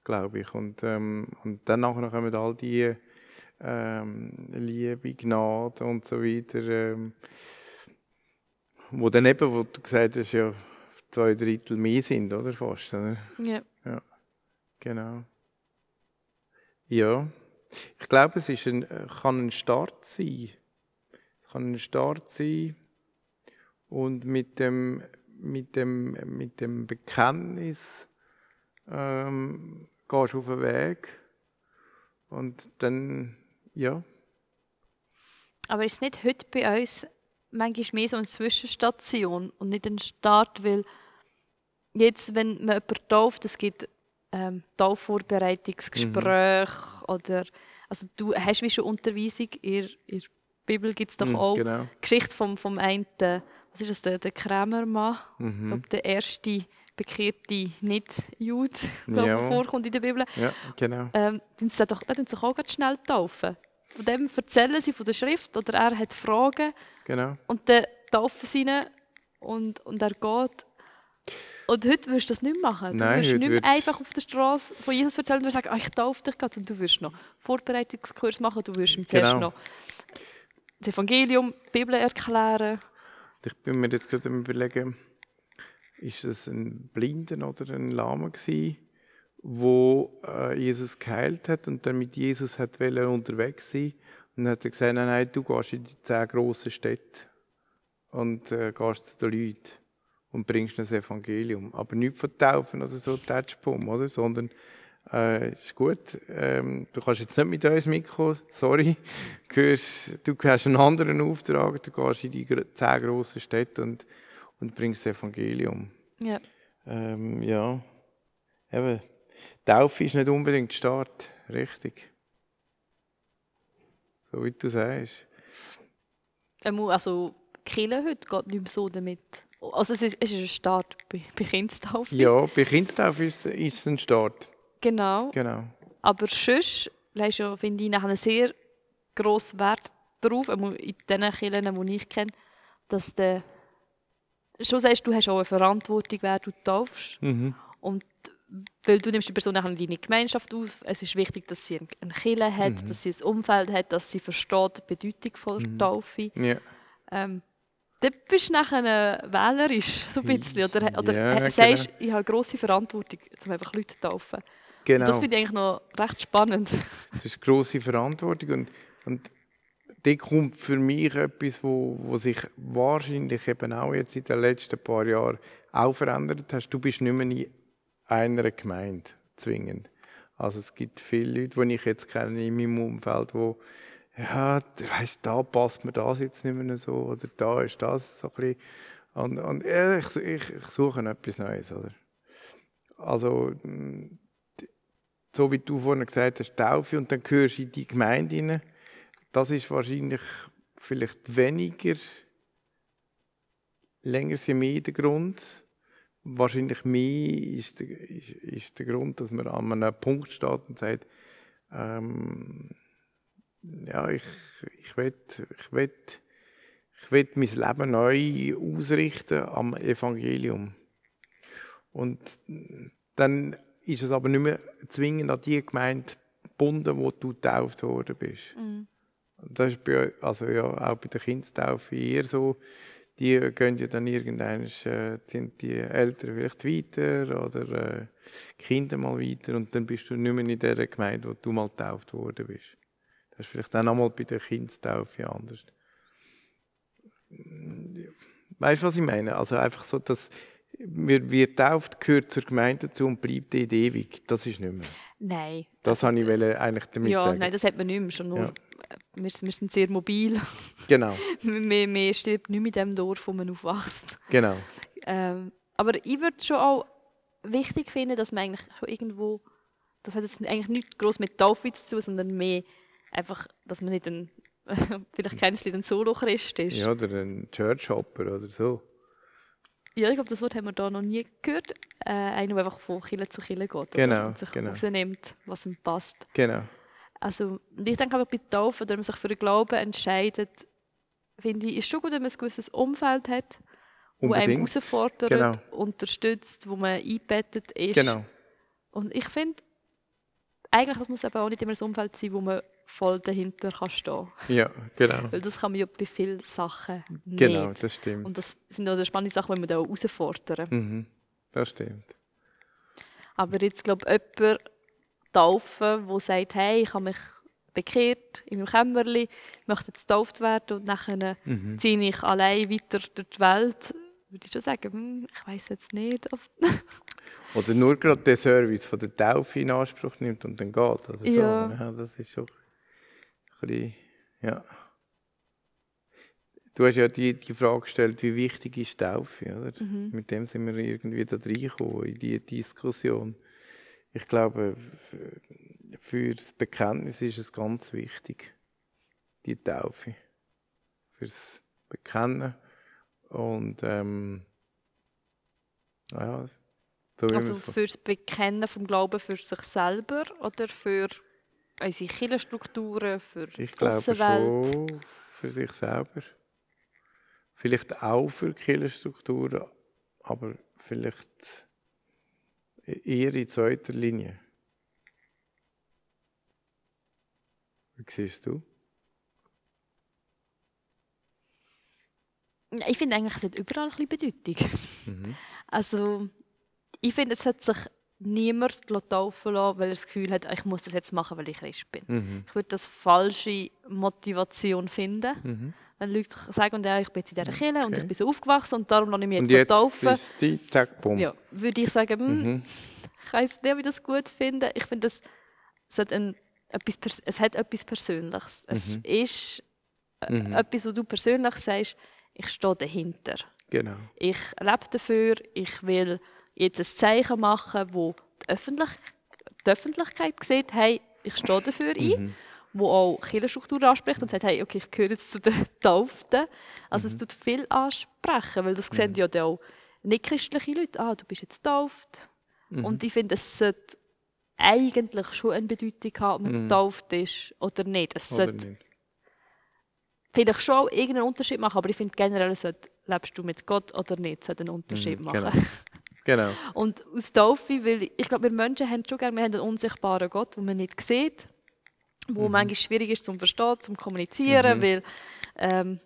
[SPEAKER 3] Glaube ich. Und, ähm, und dann nachher kommen all die ähm, Liebe, Gnade und so weiter, ähm, wo dann eben, wo du gesagt hast, ja zwei Drittel mehr sind, oder fast. Oder?
[SPEAKER 2] Ja.
[SPEAKER 3] Genau. Ja, ich glaube, es ist ein, äh, kann ein Start sein. Es kann ein Start sein und mit dem, mit dem, mit dem Bekenntnis ähm, gehst du auf den Weg und dann, ja,
[SPEAKER 2] Aber ist nicht heute bei uns manchmal mehr so eine Zwischenstation und nicht ein Start, weil jetzt, wenn man jemanden tauft, es gibt ähm, Taufvorbereitungsgespräche oder also du hast wie schon Unterweisung, in, in der Bibel gibt es doch
[SPEAKER 3] Mhm,
[SPEAKER 2] auch
[SPEAKER 3] genau.
[SPEAKER 2] Geschichte vom, vom einen, was ist das, der, der Krämermann,
[SPEAKER 3] Mhm.
[SPEAKER 2] glaube, der erste bekehrte Nicht-Jude, glaube
[SPEAKER 3] Ja.
[SPEAKER 2] vorkommt in der Bibel.
[SPEAKER 3] Ja, genau.
[SPEAKER 2] Ähm, dann sie doch, dann sich auch ganz schnell taufen. Von dem erzählen sie von der Schrift oder er hat Fragen
[SPEAKER 3] genau.
[SPEAKER 2] und dann taufen sie ihn und, und er geht. Und heute würdest du das nicht machen. Du
[SPEAKER 3] Nein,
[SPEAKER 2] würdest nicht
[SPEAKER 3] würdest-
[SPEAKER 2] einfach auf der Straße von Jesus erzählen und sagen, ah, ich taufe dich gerade. Und du würdest noch Vorbereitungskurs machen, du würdest ihm zuerst
[SPEAKER 3] Genau.
[SPEAKER 2] noch das Evangelium, die Bibel erklären.
[SPEAKER 3] Ich bin mir jetzt gerade überlegen, ist es ein Blinden oder ein Lahmer gsi, wo äh, Jesus geheilt hat und dann mit Jesus hat unterwegs sein und dann hat er gesagt, nein, nein, du gehst in die zehn grossen Städte und äh, gehst zu den Leuten und bringst das Evangelium. Aber nicht von Taufen oder so Touchpum, oder? Sondern äh, ist gut, ähm, du kannst jetzt nicht mit uns mitkommen, sorry. Du, gehörst, du hast einen anderen Auftrag, du gehst in die zehn grossen Städte und, und bringst das Evangelium.
[SPEAKER 2] Ja.
[SPEAKER 3] Ähm, ja, eben, Taufe ist nicht unbedingt der Start, richtig. So wie du sagst.
[SPEAKER 2] Ähm, Also Kirche heute geht nicht mehr so damit. Also es ist, es ist ein Start bei, bei Kindstaufe.
[SPEAKER 3] Ja, bei Kindstaufe ist, ist es ein Start,
[SPEAKER 2] Genau.
[SPEAKER 3] genau.
[SPEAKER 2] Aber sonst legst du, finde ich, einen sehr grossen Wert darauf, einmal in den Kirchen, die ich kenne, dass du schon sagst, du hast auch eine Verantwortung, wer du taufst.
[SPEAKER 3] Mhm.
[SPEAKER 2] Und weil du nimmst die Person nachher in deine Gemeinschaft auf. Es ist wichtig, dass sie eine Kirche hat,
[SPEAKER 3] Mhm.
[SPEAKER 2] dass sie ein Umfeld hat, dass sie versteht die Bedeutung von der Taufe.
[SPEAKER 3] Ja,
[SPEAKER 2] Ähm, dann bist du nachher äh, wählerisch, so ein bisschen. Oder, oder
[SPEAKER 3] Ja,
[SPEAKER 2] äh, sagst, ich habe grosse Verantwortung, um einfach Leute zu taufen.
[SPEAKER 3] genau.
[SPEAKER 2] Das finde ich eigentlich noch recht spannend. [LAUGHS]
[SPEAKER 3] Das ist grosse Verantwortung und, und da kommt für mich etwas, wo, wo sich wahrscheinlich eben auch jetzt in den letzten paar Jahren auch verändert hat. Du bist nicht mehr in einer Gemeinde zwingend. Also es gibt viele Leute, die ich jetzt kenne in meinem Umfeld, wo ja, weißt, da passt mir das jetzt nicht mehr so oder da ist das so ein bisschen und, und ja, ich, ich, ich suche etwas Neues, oder? Also so wie du vorhin gesagt hast, Taufe und dann gehörst du in die Gemeinde rein, das ist wahrscheinlich vielleicht weniger, länger sind mehr der Grund. Wahrscheinlich mehr ist der, ist, ist der Grund, dass man an einem Punkt steht und sagt, ähm, ja, ich, ich will, ich will, ich will mein Leben neu ausrichten am Evangelium. Und dann ist es aber nicht mehr zwingend an die Gemeinde gebunden, wo du getauft worden bist. Mhm. Das ist bei, also ja, auch bei der Kindstaufe eher so. Die gehen ja dann irgendwann, äh, sind die Eltern vielleicht weiter oder äh, Kinder mal weiter und dann bist du nicht mehr in der Gemeinde, wo du mal getauft worden bist. Das ist vielleicht auch nochmal bei der Kindstaufe anders. Weißt du, was ich meine? Also einfach so, dass wir, wir tauft, gehört zur Gemeinde dazu und bleibt dort ewig. Das ist nicht mehr.
[SPEAKER 2] Nein.
[SPEAKER 3] Das wollte ich eigentlich damit
[SPEAKER 2] ja,
[SPEAKER 3] sagen.
[SPEAKER 2] Nein, das hat man nicht mehr. Schon nur, ja. wir, wir, sind sehr mobil.
[SPEAKER 3] Genau. [LAUGHS]
[SPEAKER 2] man, man stirbt nicht mit dem Dorf, wo man aufwächst.
[SPEAKER 3] Genau.
[SPEAKER 2] Ähm, aber ich würde schon auch wichtig finden, dass man eigentlich irgendwo, das hat jetzt eigentlich nicht groß mit Taufe zu tun, sondern mehr einfach, dass man nicht ein, [LAUGHS] vielleicht keines Lied ein Solo-Christ ist.
[SPEAKER 3] Ja, oder ein Church-Hopper oder so.
[SPEAKER 2] Ja, ich glaube, das Wort haben wir da noch nie gehört. Äh, einer, der einfach von Kille zu Kille geht
[SPEAKER 3] genau,
[SPEAKER 2] und sich
[SPEAKER 3] genau.
[SPEAKER 2] rausnimmt, was ihm passt.
[SPEAKER 3] Genau.
[SPEAKER 2] Also, ich denke aber bei Taufe, wenn man sich für den Glauben entscheidet, finde ich, ist schon gut, wenn man ein gewisses Umfeld hat, wo einem herausfordert, genau. unterstützt, wo man eingebettet ist.
[SPEAKER 3] Genau.
[SPEAKER 2] Und ich finde, eigentlich das muss aber auch nicht immer ein Umfeld sein, wo man voll dahinter kann stehen
[SPEAKER 3] Ja, genau. [LAUGHS]
[SPEAKER 2] Weil das kann man ja bei vielen Sachen nicht.
[SPEAKER 3] Genau, das stimmt.
[SPEAKER 2] Und das sind auch spannende Sachen, die man da auch herausfordern.
[SPEAKER 3] Mhm, das stimmt.
[SPEAKER 2] Aber jetzt, glaube ich, jemand taufen, der sagt, hey, ich habe mich bekehrt in meinem Kämmerli, möchte jetzt getauft werden und dann mhm. ziehe ich allein weiter durch die Welt, würde ich schon sagen, hm, ich weiß jetzt nicht.
[SPEAKER 3] Oder nur gerade den Service von der Taufe in Anspruch nimmt und dann geht. Oder so.
[SPEAKER 2] ja.
[SPEAKER 3] ja das ist schon bisschen, ja. Du hast ja die, die Frage gestellt, wie wichtig ist Taufe, oder? Mhm. Mit dem sind wir irgendwie da reingekommen, in diese Diskussion. Ich glaube, für das Bekenntnis ist es ganz wichtig, die Taufe. Fürs Bekennen und ähm, ja,
[SPEAKER 2] so also fürs Bekennen vom Glauben für sich selber oder für unsere Kirchenstrukturen, für
[SPEAKER 3] ich die glaube schon für sich selber. Vielleicht auch für Kirchenstrukturen, aber vielleicht eher in zweiter Linie. Wie siehst du?
[SPEAKER 2] Ich finde eigentlich, es hat überall ein bisschen Bedeutung. Mhm. Also, ich finde, es hat sich niemand taufen lassen, weil er das Gefühl hat, ich muss das jetzt machen, weil ich Christ bin. Mhm. Ich würde das falsche Motivation finden. Mhm. Wenn Leute sagen, ja, ich bin jetzt in dieser Kirche okay. und ich bin so aufgewachsen und darum lasse ich mich jetzt, jetzt taufen. Ist
[SPEAKER 3] die Tag,
[SPEAKER 2] ja, würde ich sagen, hm, mhm. ich weiß nicht, ob ich das gut finde. Ich finde, es, es, hat ein, etwas, es hat etwas Persönliches. Es mhm. ist äh, mhm. etwas, wo du persönlich sagst, ich stehe dahinter.
[SPEAKER 3] Genau.
[SPEAKER 2] Ich lebe dafür, ich will jetzt ein Zeichen machen, wo die, Öffentlich die Öffentlichkeit sieht, hey, ich stehe dafür ein, mhm. wo auch Kirchenstruktur anspricht und sagt, hey, okay, ich gehöre jetzt zu den [LAUGHS] Tauften. Also mhm. es tut viel ansprechen, weil das mhm. sehen ja auch nicht-christliche Leute, ah, du bist jetzt tauft. Mhm. Und ich finde, es sollte eigentlich schon eine Bedeutung haben, ob man mhm. tauft ist oder nicht. Es oder sollte nicht. vielleicht schon irgendeinen Unterschied machen, aber ich finde generell, sollte, lebst du mit Gott oder nicht, sollte einen Unterschied mhm, machen.
[SPEAKER 3] Genau. [LAUGHS] Genau.
[SPEAKER 2] Und aus Taufe, weil ich glaube, wir Menschen haben schon gerne, wir haben einen unsichtbaren Gott, den man nicht sieht, wo mhm. manchmal schwierig ist zum Verstehen, zum Kommunizieren, mhm. weil ähm,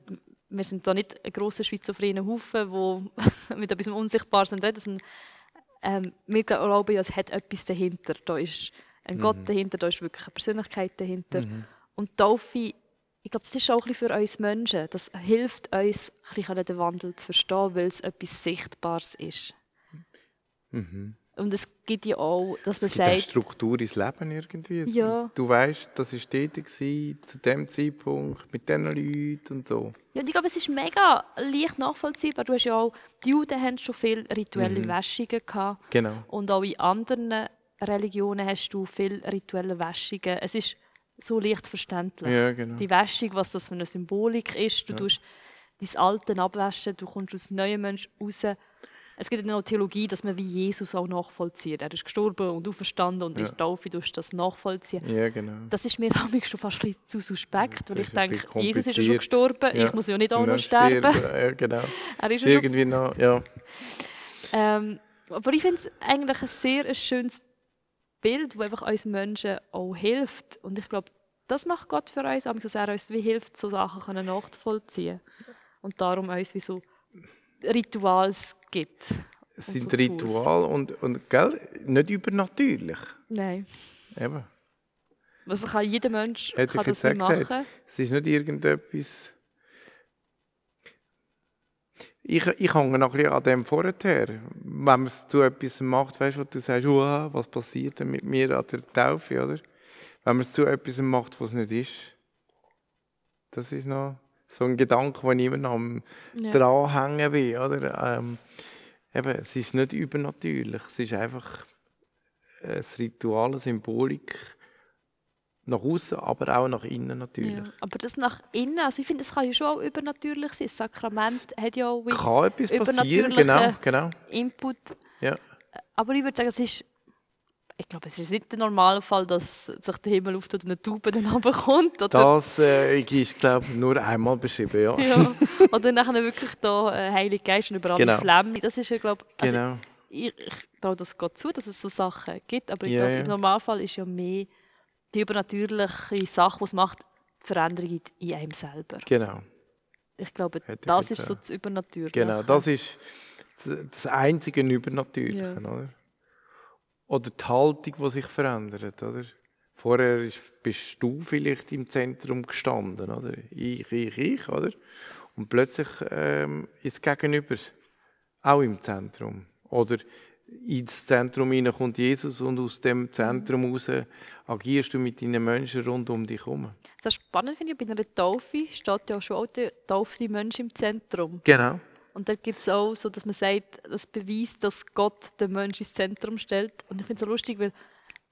[SPEAKER 2] wir sind da nicht ein grosser schizophrenen Haufen, wo [LAUGHS] mit etwas Unsichtbares reden. Sondern, ähm, wir glauben ja, es hat etwas dahinter. Da ist ein mhm. Gott dahinter, da ist wirklich eine Persönlichkeit dahinter. Mhm. Und Taufe ich glaube, das ist auch ein bisschen für uns Menschen. Das hilft uns, ein bisschen den Wandel zu verstehen, weil es etwas Sichtbares ist.
[SPEAKER 3] Mhm.
[SPEAKER 2] Und es gibt ja auch, dass man
[SPEAKER 3] Es gibt
[SPEAKER 2] sagt,
[SPEAKER 3] Struktur ins Leben irgendwie.
[SPEAKER 2] Ja.
[SPEAKER 3] Du weißt, das war dort, gewesen, zu dem Zeitpunkt, mit diesen Leuten und so.
[SPEAKER 2] ja, ich glaube, es ist mega leicht nachvollziehbar. Du hast ja auch, die Juden haben schon viele rituelle
[SPEAKER 3] Mhm.
[SPEAKER 2] Wäschungen gehabt.
[SPEAKER 3] Genau.
[SPEAKER 2] Und auch in anderen Religionen hast du viele rituelle Wäschungen. Es ist so leicht verständlich.
[SPEAKER 3] Ja, genau.
[SPEAKER 2] Die Wäschung, was das für eine Symbolik ist. Du
[SPEAKER 3] Ja.
[SPEAKER 2] tust dein Alte abwaschen, du kommst aus neuen Menschen raus. Es gibt ja noch Theologie, dass man wie Jesus auch nachvollzieht. Er ist gestorben und auferstanden und
[SPEAKER 3] Ja.
[SPEAKER 2] der Taufe du das nachvollziehen.
[SPEAKER 3] Ja, genau.
[SPEAKER 2] Das ist mir [LAUGHS] manchmal schon fast ein bisschen zu suspekt, weil ich denke, Jesus ist ja schon gestorben,
[SPEAKER 3] Ja.
[SPEAKER 2] ich muss ja nicht auch noch sterben.
[SPEAKER 3] Ja, genau. [LAUGHS]
[SPEAKER 2] Er ist ja schon
[SPEAKER 3] irgendwie noch, ja.
[SPEAKER 2] Ähm, aber ich finde es eigentlich ein sehr ein schönes Bild, das einfach uns Menschen auch hilft. Und ich glaube, das macht Gott für uns, aber dass er uns wie hilft, so Sachen nachzuvollziehen. Und darum uns wie so Rituals gibt.
[SPEAKER 3] Es sind
[SPEAKER 2] so
[SPEAKER 3] Rituale und, und gell, nicht übernatürlich.
[SPEAKER 2] Nein.
[SPEAKER 3] Eben.
[SPEAKER 2] Also kann jeder Mensch
[SPEAKER 3] Hätte
[SPEAKER 2] kann
[SPEAKER 3] ich
[SPEAKER 2] das
[SPEAKER 3] jetzt auch gesagt.
[SPEAKER 2] machen.
[SPEAKER 3] Es ist nicht irgendetwas. Ich, ich hänge noch ein bisschen an dem vorher. Wenn man es zu etwas macht, weißt du, du sagst, «Uah, was passiert denn mit mir an der Taufe, oder? Wenn man es zu etwas macht, was es nicht ist. Das ist noch so ein Gedanke, den ich immer noch am
[SPEAKER 2] Ja.
[SPEAKER 3] dranhängen bin, oder? Ähm, eben, es ist nicht übernatürlich. Es ist einfach ein Ritual, eine Symbolik nach außen, aber auch nach innen natürlich.
[SPEAKER 2] Ja. Aber das nach innen, also ich finde, es kann ja schon auch übernatürlich sein. Das Sakrament hat ja auch
[SPEAKER 3] Kann etwas passieren, genau, genau.
[SPEAKER 2] Input.
[SPEAKER 3] Ja.
[SPEAKER 2] Aber ich würde sagen, es ist, ich glaube, es ist nicht der Normalfall, dass sich der Himmel auftut und eine Taube dann [LAUGHS] runterkommt. Oder,
[SPEAKER 3] Das äh, ist, glaube ich, nur einmal beschrieben, ja.
[SPEAKER 2] ja. [LAUGHS] oder nachher wirklich da äh, Heilige Geist und überall
[SPEAKER 3] Genau.
[SPEAKER 2] Flammen. Das ist ja, glaube also
[SPEAKER 3] Genau.
[SPEAKER 2] ich, ich traue das Gott zu, dass es so Sachen gibt. Aber ich
[SPEAKER 3] Ja,
[SPEAKER 2] glaube, im Normalfall ist ja mehr die übernatürliche Sache, die es macht, die Veränderung in- in einem selber.
[SPEAKER 3] Genau.
[SPEAKER 2] Ich glaube,
[SPEAKER 3] Hätte ich
[SPEAKER 2] das
[SPEAKER 3] jetzt
[SPEAKER 2] ist so das Übernatürliche.
[SPEAKER 3] Genau, das ist das- das einzige Übernatürliche,
[SPEAKER 2] Ja.
[SPEAKER 3] oder? Oder die Haltung, die sich verändert, oder? Vorher ist, bist du vielleicht im Zentrum gestanden, oder? Ich, ich, ich, oder? Und plötzlich ähm, ist Gegenüber auch im Zentrum. Oder ins Zentrum hinein kommt Jesus und aus dem Zentrum heraus agierst du mit deinen Menschen rund um dich herum.
[SPEAKER 2] Das spannend finde ich, bei einer Taufe steht ja schon auch der taufende Mensch im Zentrum.
[SPEAKER 3] Genau.
[SPEAKER 2] Und da gibt es auch so, dass man sagt, das beweist, dass Gott den Menschen ins Zentrum stellt. Und ich finde es so lustig, weil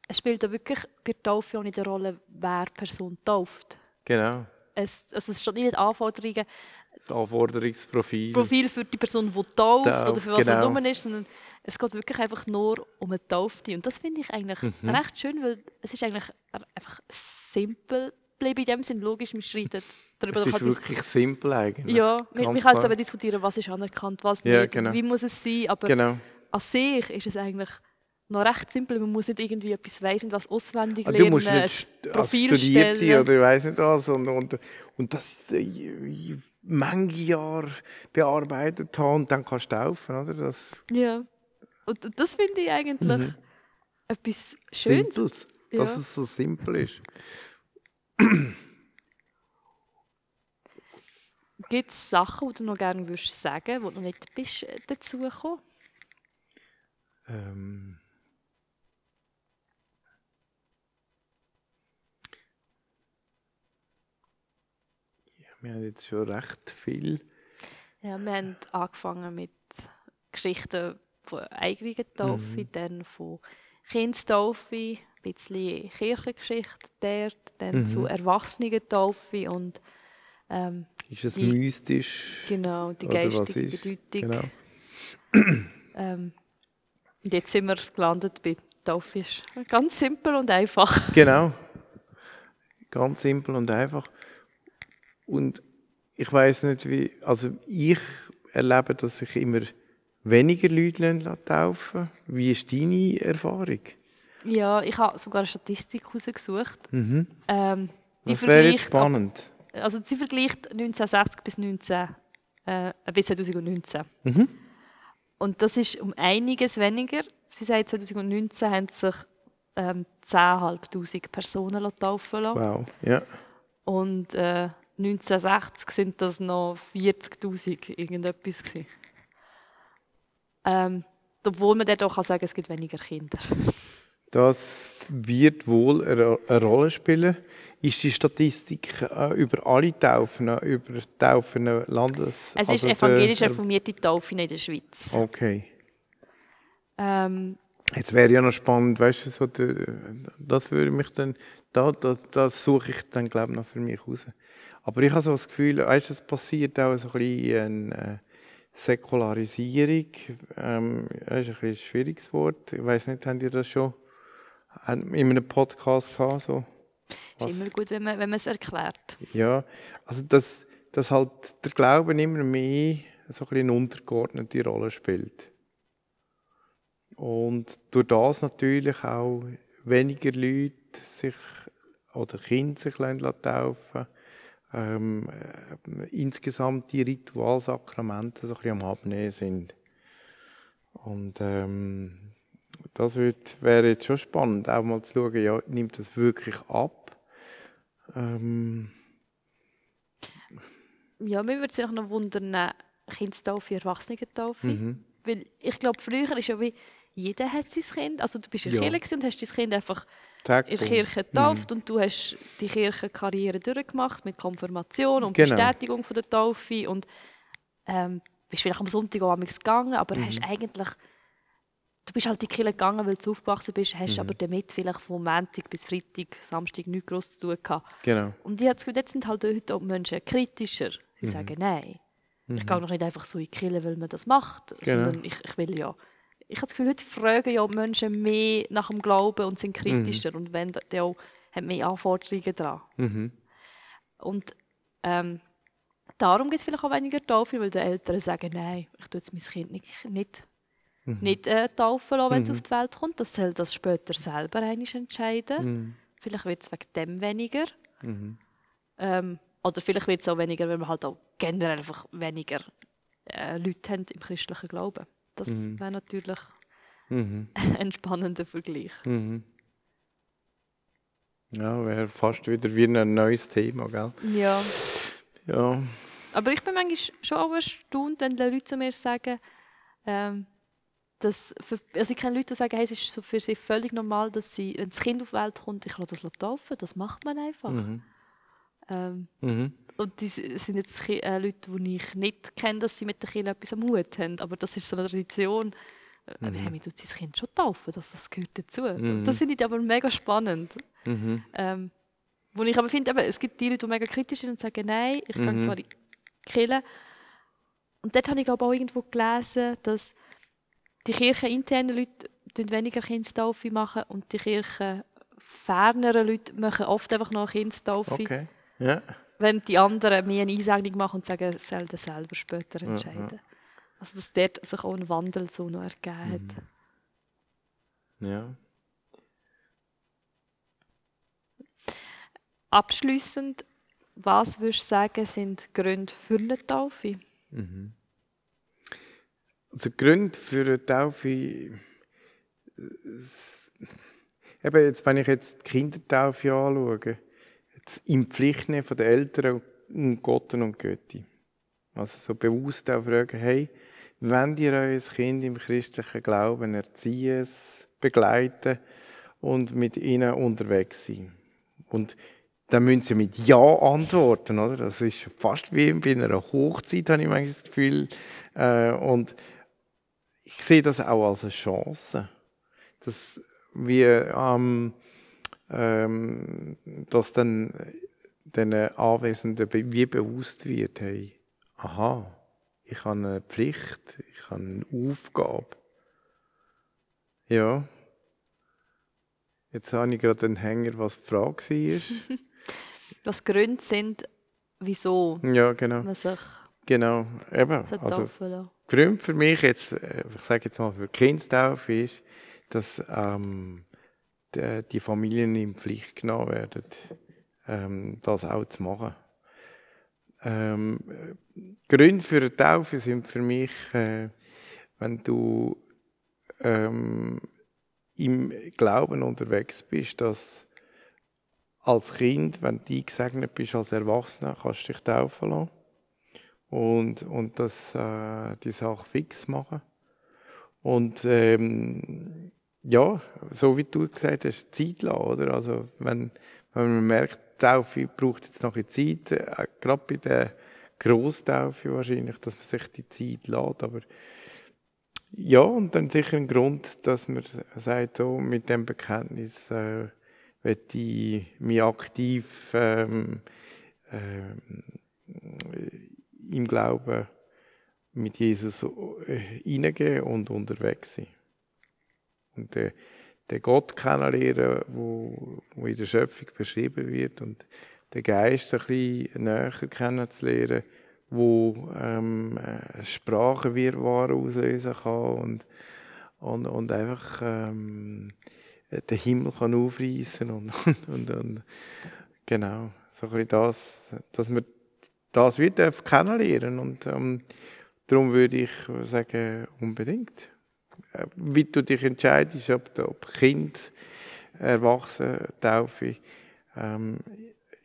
[SPEAKER 2] es spielt da wirklich bei der Taufe auch nicht eine Rolle, wer Person tauft.
[SPEAKER 3] Genau.
[SPEAKER 2] Es, also es steht nicht Anforderungen,
[SPEAKER 3] Das Anforderungsprofil.
[SPEAKER 2] Profil für die Person, die tauft
[SPEAKER 3] Tauft,
[SPEAKER 2] oder für was
[SPEAKER 3] genau.
[SPEAKER 2] auch immer ist, sondern es geht wirklich einfach nur um eine Taufte. Und das finde ich eigentlich
[SPEAKER 3] Mhm.
[SPEAKER 2] recht schön, weil es ist eigentlich einfach simpel geblieben in dem Sinn. Logisch, wir schreiten darüber
[SPEAKER 3] Es ist
[SPEAKER 2] dis-
[SPEAKER 3] wirklich simpel eigentlich.
[SPEAKER 2] Ja, wir, wir können jetzt diskutieren, was ist anerkannt, was
[SPEAKER 3] Ja,
[SPEAKER 2] nicht,
[SPEAKER 3] genau.
[SPEAKER 2] wie muss es sein, aber
[SPEAKER 3] Genau.
[SPEAKER 2] an sich ist es eigentlich noch recht simpel. Man muss nicht irgendwie etwas weiss und was auswendig
[SPEAKER 3] Ah,
[SPEAKER 2] lernen,
[SPEAKER 3] Du musst nicht also
[SPEAKER 2] Profil
[SPEAKER 3] studiert sein
[SPEAKER 2] stellen.
[SPEAKER 3] oder ich weiß nicht was. Und, und, und das äh, manche Jahre bearbeitet haben und dann kannst du taufen. Oder? Das
[SPEAKER 2] Ja. Und, und das finde ich eigentlich etwas Schönes.
[SPEAKER 3] Simples,
[SPEAKER 2] Ja.
[SPEAKER 3] dass es so simpel ist.
[SPEAKER 2] Gibt es Sachen, die du noch gerne würdest sagen, wo du noch nicht bist äh, dazu gekommen?
[SPEAKER 3] Ähm, ja, wir haben jetzt schon recht viel.
[SPEAKER 2] Ja, wir haben angefangen mit Geschichten von eigenen Taufe,
[SPEAKER 3] Mhm.
[SPEAKER 2] dann von Kindstaufe, ein bisschen Kirchengeschichte dort, dann
[SPEAKER 3] Mhm.
[SPEAKER 2] zu Erwachsenentaufe und ähm,
[SPEAKER 3] Ist es
[SPEAKER 2] Die-
[SPEAKER 3] mystisch?
[SPEAKER 2] genau die geistige
[SPEAKER 3] ist?
[SPEAKER 2] Bedeutung.
[SPEAKER 3] Genau. [CLEARS THROAT]
[SPEAKER 2] Ähm, und jetzt sind wir gelandet bei Taufe. Ist ganz simpel und einfach. [LAUGHS]
[SPEAKER 3] Genau. Ganz simpel und einfach. Und ich weiß nicht, wie. Also, ich erlebe, dass sich immer weniger Leute lassen taufen Wie ist deine Erfahrung?
[SPEAKER 2] Ja, ich habe sogar eine Statistik herausgesucht.
[SPEAKER 3] Mhm.
[SPEAKER 2] Ähm, die
[SPEAKER 3] Das wäre jetzt spannend.
[SPEAKER 2] Also sie vergleicht 1960 bis, 19, äh, bis 2019.
[SPEAKER 3] Mhm.
[SPEAKER 2] Und das ist um einiges weniger. Sie sagt, 2019 haben sich ähm, 10'500 Personen taufen lassen.
[SPEAKER 3] Wow. Ja.
[SPEAKER 2] Und äh, 1960 sind das noch 40'000 irgendetwas gewesen. Ähm, obwohl man dann auch sagen kann, es gibt weniger Kinder.
[SPEAKER 3] Das wird wohl eine Rolle spielen. Ist die Statistik äh, über alle Taufen, äh, über Taufen Landes...
[SPEAKER 2] Es ist
[SPEAKER 3] also
[SPEAKER 2] evangelisch
[SPEAKER 3] der-
[SPEAKER 2] reformierte Taufe in der Schweiz.
[SPEAKER 3] Okay.
[SPEAKER 2] Ähm,
[SPEAKER 3] Jetzt wäre ja noch spannend, weißt du, so der, das würde mich dann, da, das, das suche ich dann glaube ich noch für mich raus. Aber ich habe so das Gefühl, weißt du, es passiert auch so ein bisschen eine Säkularisierung. Ähm, das ist ein, bisschen ein schwieriges Wort. Ich weiß nicht, habt ihr das schon in einem Podcast gehabt? So?
[SPEAKER 2] Ist immer gut, wenn man, wenn man es erklärt.
[SPEAKER 3] Ja, also dass, dass halt der Glauben immer mehr so ein eine untergeordnete Rolle spielt. Und durch das natürlich auch weniger Leute sich oder Kinder sich taufen ähm, äh, insgesamt die Ritualsakramente so ein bisschen am Abnehmen sind. Und ähm, das wird, wäre jetzt schon spannend, auch mal zu schauen, ja, nimmt das wirklich ab? Ähm,
[SPEAKER 2] Ja, mir würde es noch wundern, Kindstaufe, Erwachsenentaufe.
[SPEAKER 3] mhm.
[SPEAKER 2] Weil ich glaube, früher ist ja wie, jeder hat sein Kind. Also du bist in der
[SPEAKER 3] Ja.
[SPEAKER 2] Kirche und hast dein Kind einfach
[SPEAKER 3] Tag
[SPEAKER 2] in der. Kirche getauft und du hast die Kirchenkarriere durchgemacht mit Konfirmation und
[SPEAKER 3] Genau.
[SPEAKER 2] Bestätigung von der Taufe und ähm, bist vielleicht am Sonntag auch gegangen, aber
[SPEAKER 3] Mhm.
[SPEAKER 2] hast eigentlich du bist halt in die Kirche gegangen, weil du aufgewachsen bist,
[SPEAKER 3] Mhm.
[SPEAKER 2] hast aber damit vielleicht von Montag bis Freitag, Samstag nichts groß zu tun gehabt.
[SPEAKER 3] Genau.
[SPEAKER 2] Und ich habe das Gefühl, jetzt sind halt heute auch die Menschen kritischer. Sie
[SPEAKER 3] Mhm.
[SPEAKER 2] sagen, nein, ich gehe noch nicht einfach so in die Kirche, weil man das macht,
[SPEAKER 3] Genau.
[SPEAKER 2] sondern ich, ich will ja. Ich habe das Gefühl, heute fragen ja die Menschen mehr nach dem Glauben und sind kritischer und wenn dann auch haben mehr Anforderungen dran.
[SPEAKER 3] Mhm.
[SPEAKER 2] Und ähm, darum gibt es vielleicht auch weniger Taufe, weil die Eltern sagen, nein, ich tue jetzt mein Kind nicht, nicht,
[SPEAKER 3] Mhm.
[SPEAKER 2] nicht äh, taufen lassen, wenn es auf die Welt kommt. Das soll das später selber entscheiden.
[SPEAKER 3] Mhm.
[SPEAKER 2] Vielleicht wird es wegen dem weniger.
[SPEAKER 3] Mhm.
[SPEAKER 2] Ähm, oder vielleicht wird es auch weniger, weil wir halt auch generell einfach weniger äh, Leute haben im christlichen Glauben. Das wäre natürlich
[SPEAKER 3] Mhm. [LAUGHS]
[SPEAKER 2] ein spannender Vergleich.
[SPEAKER 3] Mhm. Ja, wäre fast wieder wie ein neues Thema, gell?
[SPEAKER 2] Ja.
[SPEAKER 3] Ja.
[SPEAKER 2] Aber ich bin manchmal schon auch erstaunt, wenn die Leute zu mir sagen, ähm, dass für, also ich kenne Leute, die sagen, hey, es ist so für sie völlig normal, dass sie, wenn das Kind auf die Welt kommt, ich lasse das taufen. Das macht man einfach.
[SPEAKER 3] Mhm.
[SPEAKER 2] Ähm,
[SPEAKER 3] Mhm.
[SPEAKER 2] und die s- sind jetzt äh, Leute, die ich nicht kenne, dass sie mit den Kindern etwas am Hut haben. Aber das ist so eine Tradition. Äh,
[SPEAKER 3] Mhm.
[SPEAKER 2] hey, man tut sein Kind schon taufen, das, das gehört dazu.
[SPEAKER 3] Mhm.
[SPEAKER 2] Das finde ich aber mega spannend.
[SPEAKER 3] Mhm.
[SPEAKER 2] Ähm, wo ich aber finde, es gibt die Leute, die mega kritisch sind und sagen, nein, ich
[SPEAKER 3] Mhm.
[SPEAKER 2] gehe zwar in die Kirche. Und dort habe ich glaube auch irgendwo gelesen, dass die kircheninternen Leute tun weniger Kindstaufe machen und die kirchenferneren Leute machen oft einfach noch Kindstaufe,
[SPEAKER 3] Okay. Ja.
[SPEAKER 2] während die anderen mehr eine Einsegnung machen und sagen, es soll selber später entscheiden. Also dass dort sich auch ein Wandel so noch ergeben hat.
[SPEAKER 3] Ja.
[SPEAKER 2] Abschließend, was würdest du sagen, sind Gründe für eine Taufe?
[SPEAKER 3] Also die Gründe für eine Taufe. äh, Eben jetzt, wenn ich jetzt die Kindertaufe anschaue, jetzt im Pflichtnehmen von den Eltern und Gott und Götti. Also so bewusst auch fragen, hey, wenn ihr euer Kind im christlichen Glauben erziehen, es begleiten und mit ihnen unterwegs sein. Und dann müssen sie mit Ja antworten, oder? Das ist fast wie bei einer Hochzeit, habe ich manchmal das Gefühl. Äh, und ich sehe das auch als eine Chance. Dass wir, ähm, ähm, dass dann den Anwesenden wie bewusst wird, hey, aha, ich habe eine Pflicht, ich habe eine Aufgabe. Ja. Jetzt habe ich gerade einen Hänger, was die Frage war. [LAUGHS]
[SPEAKER 2] Was Gründe sind, wieso
[SPEAKER 3] ja, genau.
[SPEAKER 2] man sich
[SPEAKER 3] Genau, eben.
[SPEAKER 2] so
[SPEAKER 3] Also, Gründe für mich jetzt, äh, ich sage jetzt mal für Kindstaufe ist, dass ähm, die, die Familien in Pflicht genommen werden, ähm, das auch zu machen. Ähm, äh, Gründe für eine Taufe sind für mich, äh, wenn du ähm, im Glauben unterwegs bist, dass als Kind, wenn du eingesegnet bist als Erwachsener, kannst du dich taufen lassen und, und das, äh, die Sache fix machen. Und ähm, ja, so wie du gesagt hast, Zeit lassen, oder? Also wenn, wenn man merkt, Taufe braucht jetzt noch eine Zeit, äh, gerade bei der Grosstaufe wahrscheinlich, dass man sich die Zeit lässt, aber ja, und dann sicher ein Grund, dass man sagt, so mit dem Bekenntnis äh, möchte ich mich aktiv ähm, äh, im Glauben mit Jesus äh, hineingehen und unterwegs sein. Und den, den Gott kennenlernen, wo, wo in der Schöpfung beschrieben wird und den Geist ein bisschen näher kennenzulernen, wo ähm, Sprachenwirrwarr auslösen kann und, und, und einfach ähm, den Himmel kann aufreißen und, [LAUGHS] und, und, genau, so ein bisschen das, dass wir das wieder kennenlernen und ähm, darum würde ich sagen, unbedingt. Äh, wie du dich entscheidest, ob, ob Kind, Erwachsene, Taufe, ähm,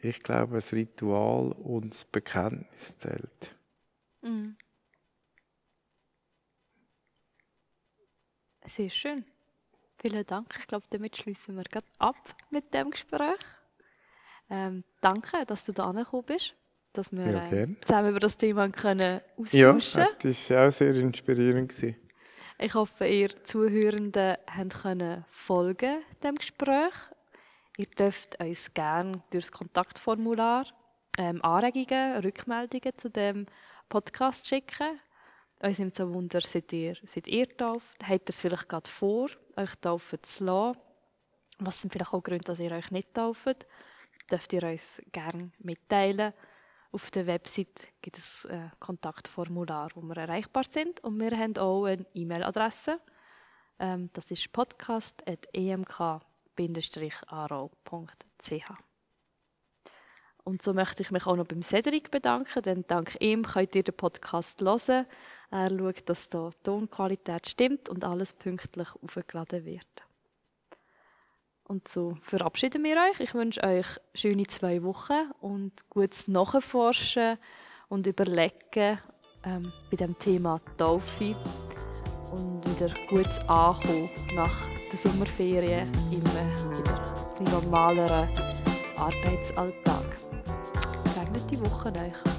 [SPEAKER 3] ich glaube, das Ritual und das Bekenntnis zählt. Mhm.
[SPEAKER 2] Sehr schön. Vielen Dank. Ich glaube, damit schließen wir gerade ab mit dem Gespräch. Ähm, danke, dass du da gekommen bist, dass wir ja, äh, zusammen über das Thema können austauschen
[SPEAKER 3] Ja, das war auch sehr inspirierend. Gewesen.
[SPEAKER 2] Ich hoffe, ihr Zuhörenden können folgen dem Gespräch. Ihr dürft uns gerne durch das Kontaktformular ähm, Anregungen, Rückmeldungen zu dem Podcast schicken. Uns nimmt so Wunder, seid ihr, seid ihr tauft? Habt ihr es vielleicht gerade vor, euch taufen zu lassen? Was sind vielleicht auch Gründe, dass ihr euch nicht tauft? Dürft ihr uns gerne mitteilen. Auf der Website gibt es ein Kontaktformular, wo wir erreichbar sind. Und wir haben auch eine E-Mail-Adresse. Ähm, das ist podcast.emk.com ch Und so möchte ich mich auch noch beim Cedric bedanken, denn dank ihm könnt ihr den Podcast hören. Er schaut, dass die Tonqualität stimmt und alles pünktlich aufgeladen wird. Und so verabschieden wir euch. Ich wünsche euch schöne zwei Wochen und gutes Nachforschen und Überlegen ähm, bei dem Thema Taufe und wieder gut ankommen nach der Sommerferien im wieder normaleren Arbeitsalltag. Segnete Woche euch.